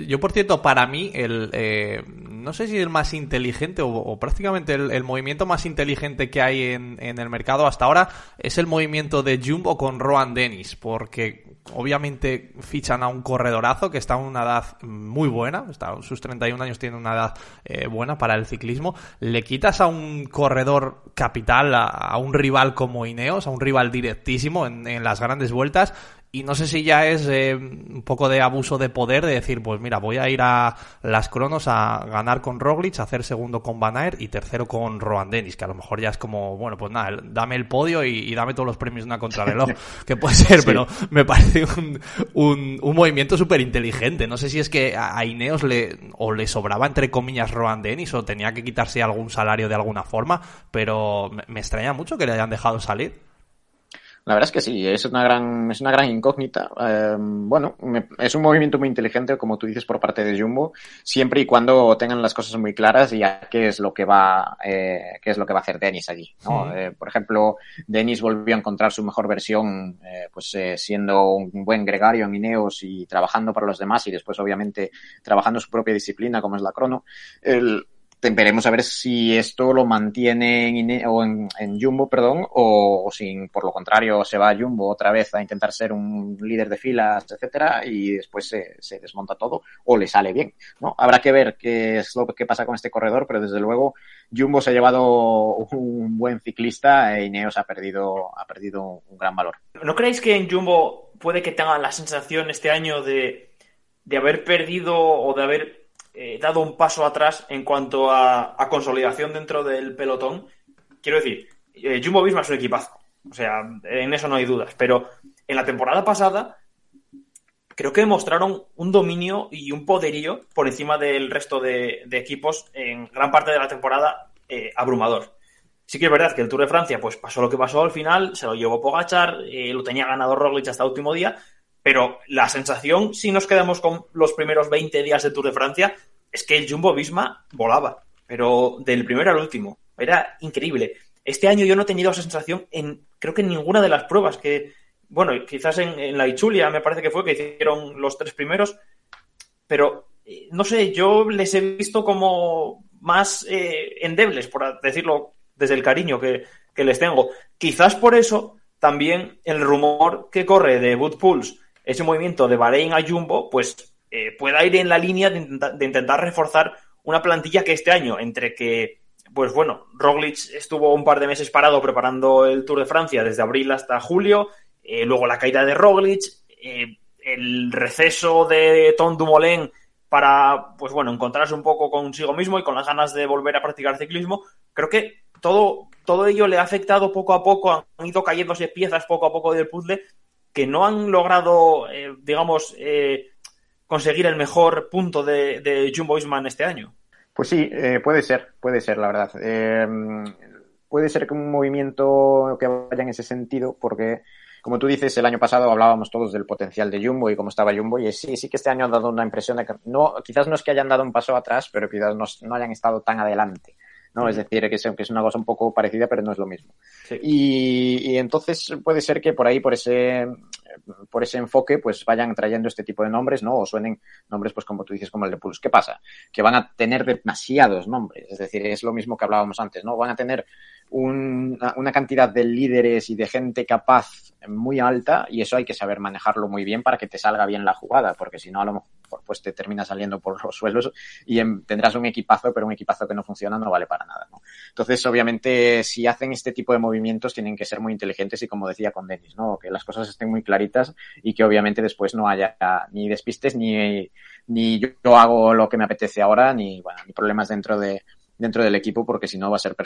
Yo, por cierto, para mí, el eh, no sé si el más inteligente o, prácticamente el, movimiento más inteligente que en, el mercado hasta ahora es el movimiento de Jumbo con Rohan Dennis, porque obviamente fichan a un corredorazo que está en una edad muy buena, está, sus 31 años tiene una edad eh, buena para el ciclismo. Le quitas a un corredor capital, a, un rival como Ineos, a un rival directísimo en las grandes vueltas, y no sé si ya es eh, un poco de abuso de poder de decir, pues mira, voy a ir a las cronos a ganar con Roglic, a hacer segundo con Van Aert y tercero con Rohan Dennis, que a lo mejor ya es como, bueno, pues nada, dame el podio y, dame todos los premios de una contrarreloj, que puede ser, pero me parece un, un, un movimiento súper inteligente. No sé si es que a Ineos le, o le sobraba entre comillas Rohan Dennis o tenía que quitarse algún salario de alguna forma, pero me extraña mucho que le hayan dejado salir. La verdad es que sí, es una gran, es una gran incógnita. Em, bueno, es un movimiento muy inteligente, como tú dices, por parte de Jumbo, siempre y cuando tengan las cosas muy claras y a qué es lo que va, eh, qué es lo que va a hacer Denis allí. ¿no? Eh, por ejemplo, Denis volvió a encontrar su mejor versión, eh, pues eh, siendo un buen gregario en Ineos y trabajando para los demás y después, obviamente, trabajando su propia disciplina, como es la crono. El, veremos a ver si esto lo mantiene en, o en, Jumbo, perdón, o, si por lo contrario se va a Jumbo otra vez a intentar ser un líder de filas, etcétera, y después se, se, desmonta todo, o le sale bien, ¿no? Habrá que ver qué es lo que pasa con este corredor, pero desde luego Jumbo se ha llevado un buen ciclista e Ineos ha perdido, ha perdido un gran valor. ¿No creéis que en Jumbo puede que tengan la sensación este año de, de haber perdido o de haber eh, dado un paso atrás en cuanto a, consolidación dentro del pelotón. Quiero decir, eh, Jumbo Visma es un equipazo. O sea, en eso no hay dudas. Pero en la temporada pasada creo que demostraron un dominio y un poderío por encima del resto de, equipos en gran parte de la temporada eh, abrumador. Sí que es verdad que el Tour de Francia pues pasó lo que pasó al final, se lo llevó Pogachar, lo tenía ganado Roglic hasta el último día, pero la sensación, si nos quedamos con los primeros 20 días de Tour de Francia, es que el Jumbo Visma volaba, pero del primero al último. Era increíble. Este año yo no he tenido esa sensación en, creo que en ninguna de las pruebas que, bueno, quizás en, la Ichulia me parece que fue que hicieron los tres primeros, pero eh, no sé, yo les he visto como más eh, endebles, por decirlo desde el cariño que, que les tengo. Quizás por eso también el rumor que corre de Wood Pulse ese movimiento de Bahrein a Jumbo, pues eh, pueda ir en la línea de, intentar reforzar una plantilla que este año, entre que, pues bueno, Roglic estuvo un par de meses parado preparando el Tour de Francia desde abril hasta julio, eh, luego la caída de Roglic, eh, el receso de Tom Dumoulin para, pues bueno, encontrarse un poco consigo mismo y con las ganas de volver a practicar ciclismo, creo que todo, todo ello le ha afectado poco a poco, han ido cayéndose piezas poco a poco del puzzle que no han logrado, eh, digamos, eh, conseguir el mejor punto de, de Jumbo Isman este año. Pues sí, eh, puede ser, puede ser, la verdad. puede ser que un movimiento que vaya en ese sentido, porque, como tú dices, el año pasado hablábamos todos del potencial de Jumbo y cómo estaba Jumbo, y sí, sí que este año han dado una impresión de que, no, quizás no es que hayan dado un paso atrás, pero quizás no hayan estado tan adelante. ¿No? Es decir, que es, que es una cosa un poco parecida, pero no es lo mismo. Y, y, entonces puede ser que por ahí, por ese, por ese enfoque, pues vayan trayendo este tipo de nombres, ¿no? O suenen nombres, pues como tú dices, como el de Pulse. ¿Qué pasa? Que van a tener demasiados nombres. Es decir, es lo mismo que hablábamos antes, ¿no? Van a tener una cantidad de líderes y de gente capaz muy alta y eso hay que saber manejarlo muy bien para que te salga bien la jugada, porque si no, a lo mejor pues te termina saliendo por los suelos y tendrás un equipazo, pero un equipazo que no funciona no vale para nada. ¿no? Entonces, obviamente, si hacen este tipo de movimientos, tienen que ser muy inteligentes y, como decía con Denis, ¿no? que las cosas estén muy y que obviamente después no haya ni despistes ni, ni yo hago lo que me apetece ahora, ni, bueno, ni problemas dentro de, dentro del equipo porque si no va a ser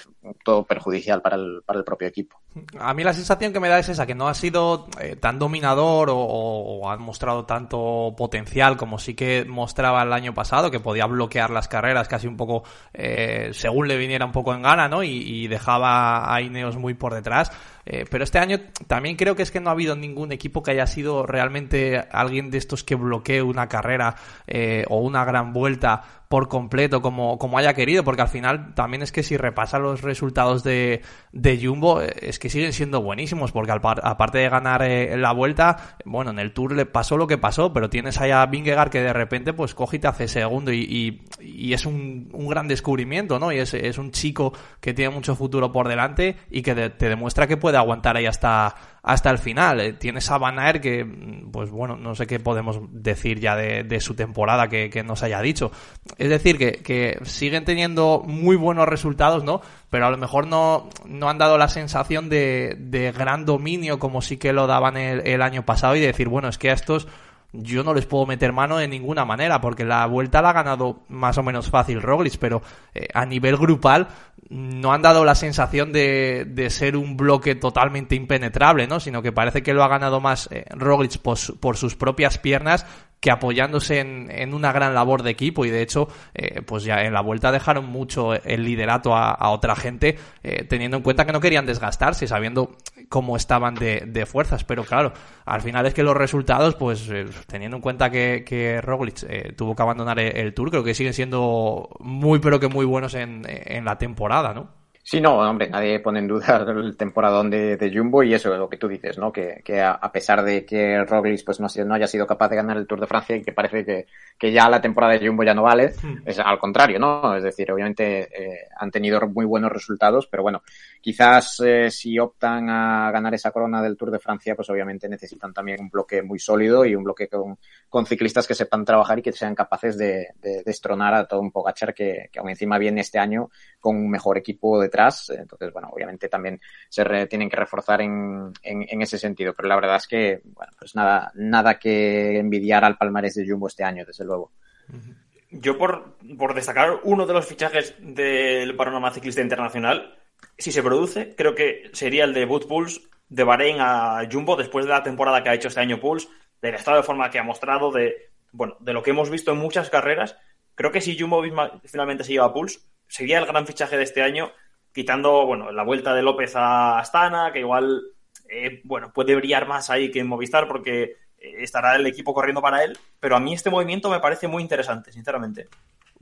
todo perjudicial para el, para el propio equipo. A mí la sensación que me da es esa, que no ha sido eh, tan dominador o, o, ha mostrado tanto potencial como sí que mostraba el año pasado, que podía bloquear las carreras casi un poco eh, según le viniera un poco en gana, ¿no? Y, y dejaba a Ineos muy por detrás. Eh, pero este año también creo que es que no ha habido ningún equipo que haya sido realmente alguien de estos que bloquee una carrera eh, o una gran vuelta por completo como, como haya querido, porque al final también es que si repasa los resultados de, de Jumbo, eh, es que siguen siendo buenísimos, porque aparte de ganar la vuelta, bueno, en el Tour le pasó lo que pasó, pero tienes ahí a Vingegaard que de repente pues coge y te hace segundo y, y, es un, un, gran descubrimiento, ¿no? Y es, es un chico que tiene mucho futuro por delante y que te demuestra que puede aguantar ahí hasta, hasta el final. Eh, tienes a Van Aert que, pues bueno, no sé qué podemos decir ya de, su temporada que, nos haya dicho. Es decir, que, siguen teniendo muy buenos resultados, ¿no? Pero a lo mejor no, no han dado la sensación de, de gran dominio como sí que lo daban el, el año pasado y de decir, bueno, es que a estos yo no les puedo meter mano de ninguna manera, porque la vuelta la ha ganado más o menos fácil Roglic, pero eh, a nivel grupal no han dado la sensación de, de, ser un bloque totalmente impenetrable, ¿no? Sino que parece que lo ha ganado más eh, Roglic por, por, sus propias piernas que apoyándose en, en, una gran labor de equipo y de hecho eh, pues ya en la vuelta dejaron mucho el liderato a, otra gente eh, teniendo en cuenta que no querían desgastarse sabiendo cómo estaban de, de, fuerzas pero claro al final es que los resultados pues eh, teniendo en cuenta que, que Roglic eh, tuvo que abandonar el, el, Tour creo que siguen siendo muy pero que muy buenos en, en la temporada ¿no? Sí, no, hombre, nadie pone en duda el temporadón de, de Jumbo y eso es lo que tú dices, ¿no? Que, que a, a, pesar de que Roglic pues no, no, haya sido capaz de ganar el Tour de Francia y que parece que, que ya la temporada de Jumbo ya no vale, hmm. es al contrario, ¿no? Es decir, obviamente eh, han tenido muy buenos resultados, pero bueno, quizás eh, si optan a ganar esa corona del Tour de Francia, pues obviamente necesitan también un bloque muy sólido y un bloque con, ciclistas que sepan trabajar y que sean capaces de, de destronar a todo un Pogachar que, que aún encima viene este año con un mejor equipo de detrás. Entonces, bueno, obviamente también se re, tienen que reforzar en, en, en, ese sentido. Pero la verdad es que, bueno, pues nada, nada que envidiar al palmarés de Jumbo este año, desde luego. Yo, por, por destacar uno de los fichajes del panorama ciclista internacional, si se produce, creo que sería el de Boot Pulse de Bahrein a Jumbo después de la temporada que ha hecho este año Pulse, del estado de forma que ha mostrado, de, bueno, de lo que hemos visto en muchas carreras. Creo que si Jumbo finalmente se lleva a Pulse, sería el gran fichaje de este año, quitando, bueno, la vuelta de López a Astana, que igual, eh, bueno, puede brillar más ahí que en Movistar porque eh, estará el equipo corriendo para él, pero a mí este movimiento me parece muy interesante, sinceramente.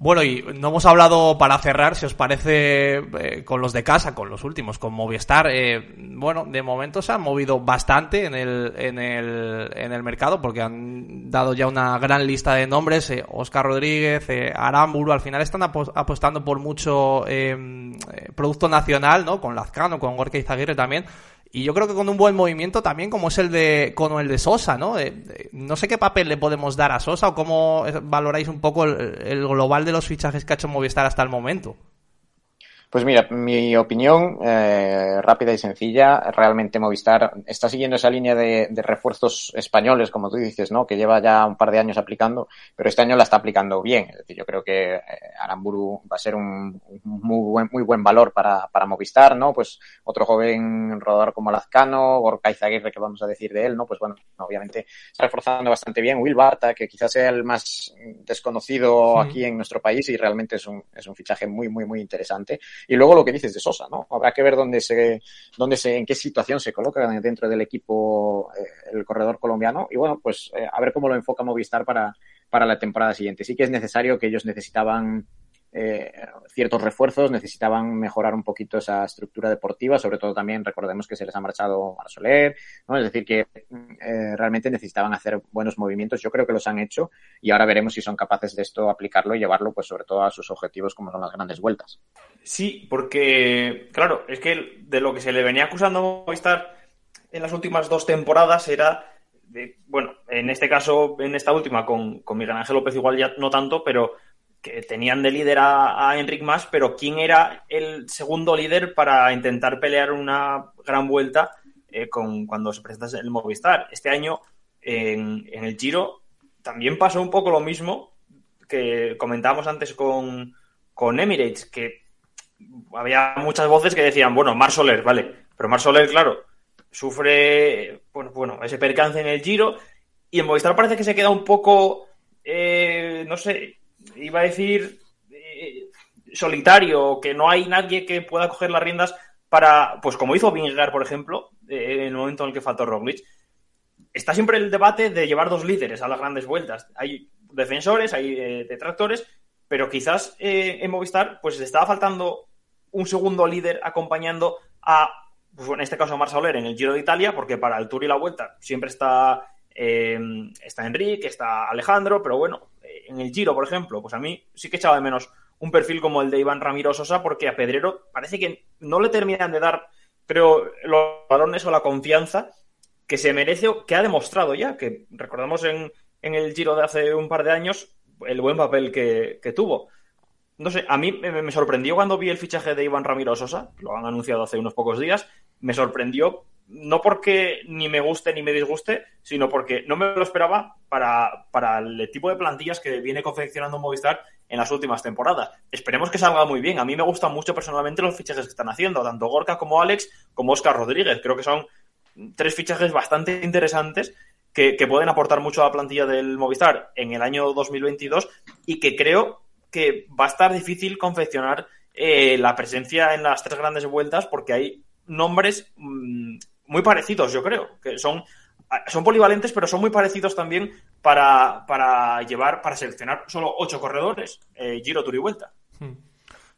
Bueno, y no hemos hablado para cerrar, si os parece, eh, con los de casa, con los últimos, con Movistar. Eh, bueno, de momento se han movido bastante en el, en el, en el mercado porque han dado ya una gran lista de nombres. Eh, Oscar Rodríguez, eh, Aramburu, al final están apostando por mucho eh, producto nacional, ¿no? Con Lazcano, con Gorka Izaguirre también. Y yo creo que con un buen movimiento también, como es el de, como el de Sosa, ¿no? No sé qué papel le podemos dar a Sosa o cómo valoráis un poco el global de los fichajes que ha hecho Movistar hasta el momento. Pues mira, mi opinión eh, rápida y sencilla, realmente Movistar está siguiendo esa línea de, de, refuerzos españoles, como tú dices, ¿no? Que lleva ya un par de años aplicando, pero este año la está aplicando bien. Es decir, yo creo que eh, Aramburu va a ser un, un, muy buen, muy buen valor para, para Movistar, ¿no? Pues otro joven rodador como Lazcano, Gorka Izaguirre, que vamos a decir de él, ¿no? Pues bueno, obviamente está reforzando bastante bien. Will Barta, que quizás sea el más desconocido sí. aquí en nuestro país y realmente es un, es un fichaje muy, muy, muy interesante. Y luego lo que dices de Sosa, ¿no? Habrá que ver dónde se, dónde se, en qué situación se coloca dentro del equipo eh, el corredor colombiano. Y bueno, pues eh, a ver cómo lo enfoca Movistar para, para la temporada siguiente. Sí que es necesario que ellos necesitaban eh, ciertos refuerzos, necesitaban mejorar un poquito esa estructura deportiva, sobre todo también recordemos que se les ha marchado a Soler, ¿no? es decir, que eh, realmente necesitaban hacer buenos movimientos, yo creo que los han hecho y ahora veremos si son capaces de esto aplicarlo y llevarlo pues sobre todo a sus objetivos como son las grandes vueltas. Sí, porque claro, es que de lo que se le venía acusando a Movistar en las últimas dos temporadas era de, bueno, en este caso, en esta última con, con Miguel Ángel López igual ya no tanto, pero que tenían de líder a, a Enric Mas, pero ¿quién era el segundo líder para intentar pelear una gran vuelta eh, con, cuando se presenta el Movistar? Este año, en, el Giro, también pasó un poco lo mismo que comentábamos antes con, con Emirates, que había muchas voces que decían, bueno, Mar Soler, vale, pero Mar Soler, claro, sufre, bueno, bueno, ese percance en el Giro, y en Movistar parece que se queda un poco, eh, no sé, iba a decir eh, solitario, que no hay nadie que pueda coger las riendas para, pues como hizo Vingegaard, por ejemplo, eh, en el momento en el que faltó Roglic. Está siempre el debate de llevar dos líderes a las grandes vueltas. Hay defensores, hay eh, detractores, pero quizás en Movistar pues estaba faltando un segundo líder acompañando a, pues, en este caso a Marsoler en el Giro de Italia, porque para el Tour y la Vuelta siempre está, está Enrique, está Alejandro, pero bueno, en el Giro, por ejemplo, pues a mí sí que echaba de menos un perfil como el de Iván Ramiro Sosa, porque a Pedrero parece que no le terminan de dar, creo, los balones o la confianza que se merece o que ha demostrado ya, que recordamos en, en el Giro de hace un par de años el buen papel que, que tuvo. No sé, a mí me, me, sorprendió cuando vi el fichaje de Iván Ramiro Sosa, lo han anunciado hace unos pocos días, me sorprendió no porque ni me guste ni me disguste, sino porque no me lo esperaba para, para el tipo de plantillas que viene confeccionando Movistar en las últimas temporadas. Esperemos que salga muy bien. A mí me gustan mucho personalmente los fichajes que están haciendo, tanto Gorka como Alex, como Oscar Rodríguez. Creo que son tres fichajes bastante interesantes que, pueden aportar mucho a la plantilla del Movistar en el año 2022 y que creo que va a estar difícil confeccionar eh, la presencia en las tres grandes vueltas porque hay nombres mmm, muy parecidos, yo creo, que son, son polivalentes, pero son muy parecidos también para, para llevar, para seleccionar solo ocho corredores, eh, Giro, Tour y Vuelta. Hmm.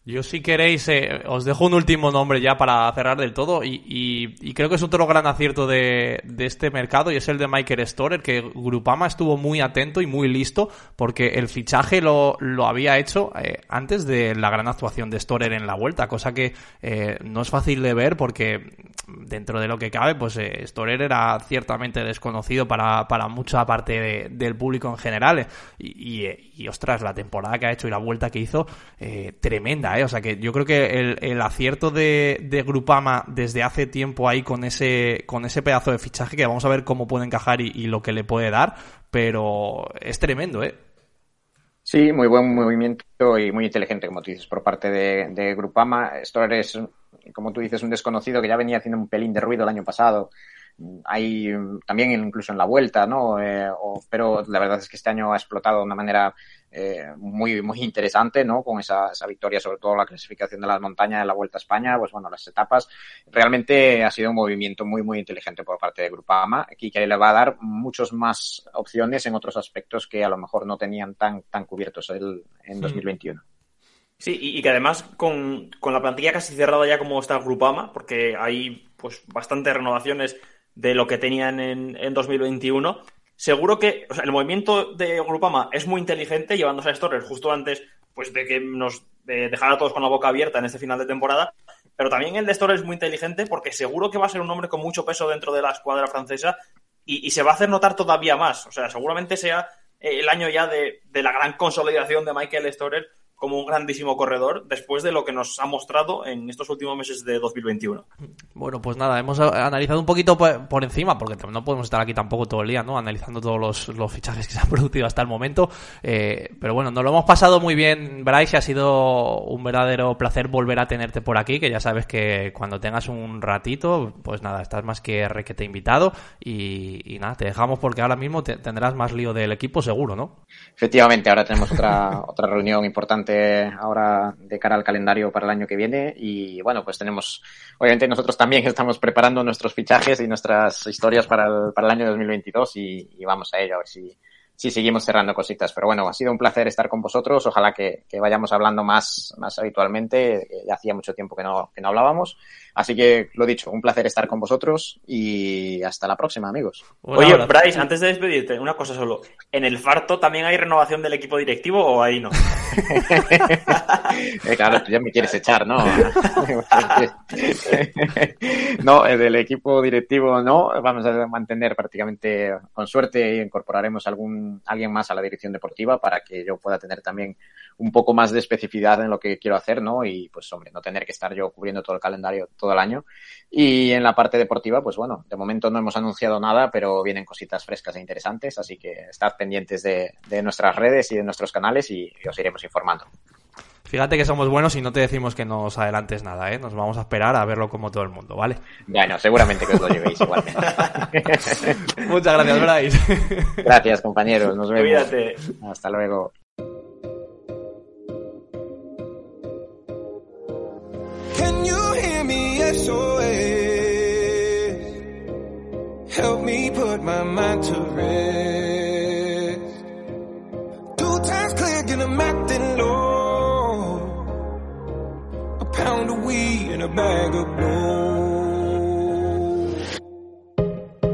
Yo si queréis, eh, os dejo un último nombre ya para cerrar del todo y, y, y creo que es otro gran acierto de, de, este mercado y es el de Michael Storer, que Grupama estuvo muy atento y muy listo porque el fichaje lo, había hecho eh, antes de la gran actuación de Storer en la vuelta, cosa que eh, no es fácil de ver porque dentro de lo que cabe, pues eh, Storer era ciertamente desconocido para, mucha parte de, del público en general y, y, ostras, la temporada que ha hecho y la vuelta que hizo, tremenda. ¿Eh? O sea que yo creo que el, el acierto de, de, Grupama desde hace tiempo ahí con ese, con ese pedazo de fichaje que vamos a ver cómo puede encajar y, lo que le puede dar, pero es tremendo, ¿eh? Sí, muy buen movimiento y muy inteligente, como tú dices, por parte de, de Grupama. Esto es, como tú dices, un desconocido que ya venía haciendo un pelín de ruido el año pasado hay también incluso en la vuelta, ¿no? Eh, o, pero la verdad es que este año ha explotado de una manera eh, muy, muy interesante, ¿no? Con esa, esa, victoria, sobre todo la clasificación de las montañas de la Vuelta a España, pues bueno, las etapas. Realmente ha sido un movimiento muy, muy inteligente por parte de Grupama y que le va a dar muchas más opciones en otros aspectos que a lo mejor no tenían tan, tan cubiertos el, en 2021. Sí, y, y que además con, con, la plantilla casi cerrada ya como está Grupama, porque hay pues bastantes renovaciones de lo que tenían en, en 2021. Seguro que el movimiento de Grupama es muy inteligente, llevándose a Storer justo antes pues, de que nos de dejar a todos con la boca abierta en este final de temporada. Pero también el de Storer es muy inteligente porque seguro que va a ser un hombre con mucho peso dentro de la escuadra francesa y, y se va a hacer notar todavía más. O sea, seguramente sea el año ya de, de la gran consolidación de Michael Storer como un grandísimo corredor después de lo que nos ha mostrado en estos últimos meses de 2021. Bueno, pues nada, hemos analizado un poquito por encima, porque no podemos estar aquí tampoco todo el día, ¿no? Analizando todos los, los fichajes que se han producido hasta el momento. Eh, pero bueno, nos lo hemos pasado muy bien, Bryce, ha sido un verdadero placer volver a tenerte por aquí, que ya sabes que cuando tengas un ratito, pues nada, estás más que requete invitado y, y nada, te dejamos porque ahora mismo te, tendrás más lío del equipo seguro, ¿no? Efectivamente, ahora tenemos otra, otra reunión importante ahora de cara al calendario para el año que viene. Y bueno, pues tenemos, obviamente nosotros también estamos preparando nuestros fichajes y nuestras historias para el, para el año 2022 y, y vamos a ello a ver si, si seguimos cerrando cositas. Pero bueno, ha sido un placer estar con vosotros. Ojalá que, que vayamos hablando más, más habitualmente. Ya hacía mucho tiempo que no, que no hablábamos. Así que, lo dicho, un placer estar con vosotros y hasta la próxima, amigos. Oye, Bryce, antes de despedirte, una cosa solo. ¿En el Farto también hay renovación del equipo directivo o ahí no? eh, claro, tú ya me quieres echar, ¿no? no, del equipo directivo no. Vamos a mantener prácticamente, con suerte, incorporaremos algún alguien más a la dirección deportiva para que yo pueda tener también un poco más de especificidad en lo que quiero hacer, ¿no? Y pues, hombre, no tener que estar yo cubriendo todo el calendario todo el año. Y en la parte deportiva, pues bueno, de momento no hemos anunciado nada, pero vienen cositas frescas e interesantes, así que estad pendientes de, de nuestras redes y de nuestros canales y, y os iremos informando. Fíjate que somos buenos y no te decimos que nos adelantes nada, ¿eh? Nos vamos a esperar a verlo como todo el mundo, ¿vale? Bueno, seguramente que os lo llevéis igualmente. Muchas gracias, Bryce. Gracias, compañeros. Nos vemos. Cuídate. Hasta luego. Can you hear me? SOS. Help me put my mind to rest. Two times clear, and I'm acting low. Pound of weed and a bag of gold.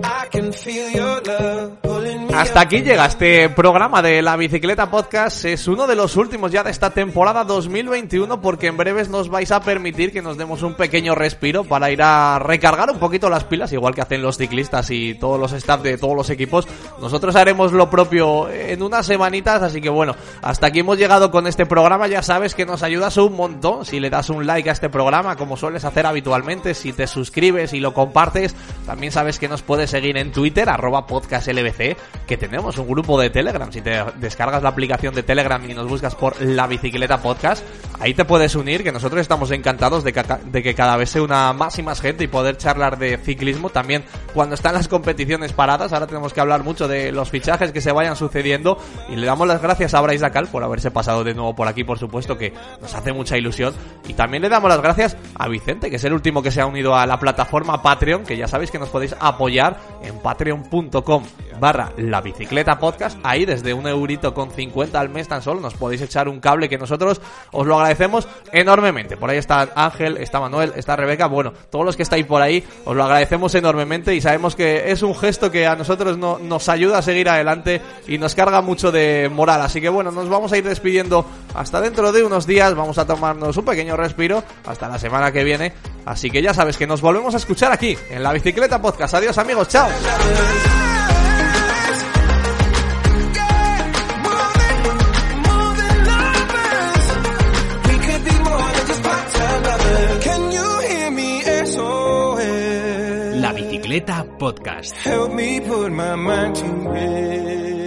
I can feel your love Hasta aquí llega este programa de la Bicicleta Podcast. Es uno de los últimos ya de esta temporada 2021 porque en breves nos vais a permitir que nos demos un pequeño respiro para ir a recargar un poquito las pilas, igual que hacen los ciclistas y todos los staff de todos los equipos. Nosotros haremos lo propio en unas semanitas, así que bueno, hasta aquí hemos llegado con este programa. Ya sabes que nos ayudas un montón si le das un like a este programa, como sueles hacer habitualmente, si te suscribes y lo compartes. También sabes que nos puedes seguir en Twitter, arroba podcastlbc, que tenemos un grupo de Telegram. Si te descargas la aplicación de Telegram y nos buscas por la bicicleta podcast, ahí te puedes unir, que nosotros estamos encantados de que, de que cada vez se una más y más gente y poder charlar de ciclismo. También cuando están las competiciones paradas, ahora tenemos que hablar mucho de los fichajes que se vayan sucediendo y le damos las gracias a Bryce Dacal por haberse pasado de nuevo por aquí, por supuesto, que nos hace mucha ilusión. Y también le damos las gracias a Vicente, que es el último que se ha unido a la plataforma Patreon, que ya sabéis que nos podéis apoyar en patreon.com barra la bicicleta podcast. Ahí desde un eurito con 50 al mes tan solo nos podéis echar un cable que nosotros os lo agradecemos enormemente. Por ahí está Ángel, está Manuel, está Rebeca. Bueno, todos los que estáis por ahí os lo agradecemos enormemente y sabemos que es un gesto que a nosotros no, nos ayuda a seguir adelante y nos carga mucho de moral. Así que bueno, nos vamos a ir despidiendo hasta dentro de unos días. Vamos a tomarnos un pequeño respiro hasta la semana que viene. Así que ya sabes que nos volvemos a escuchar aquí en la bicicleta podcast. Adiós amigos, chao. Podcast. Help me put my mind to.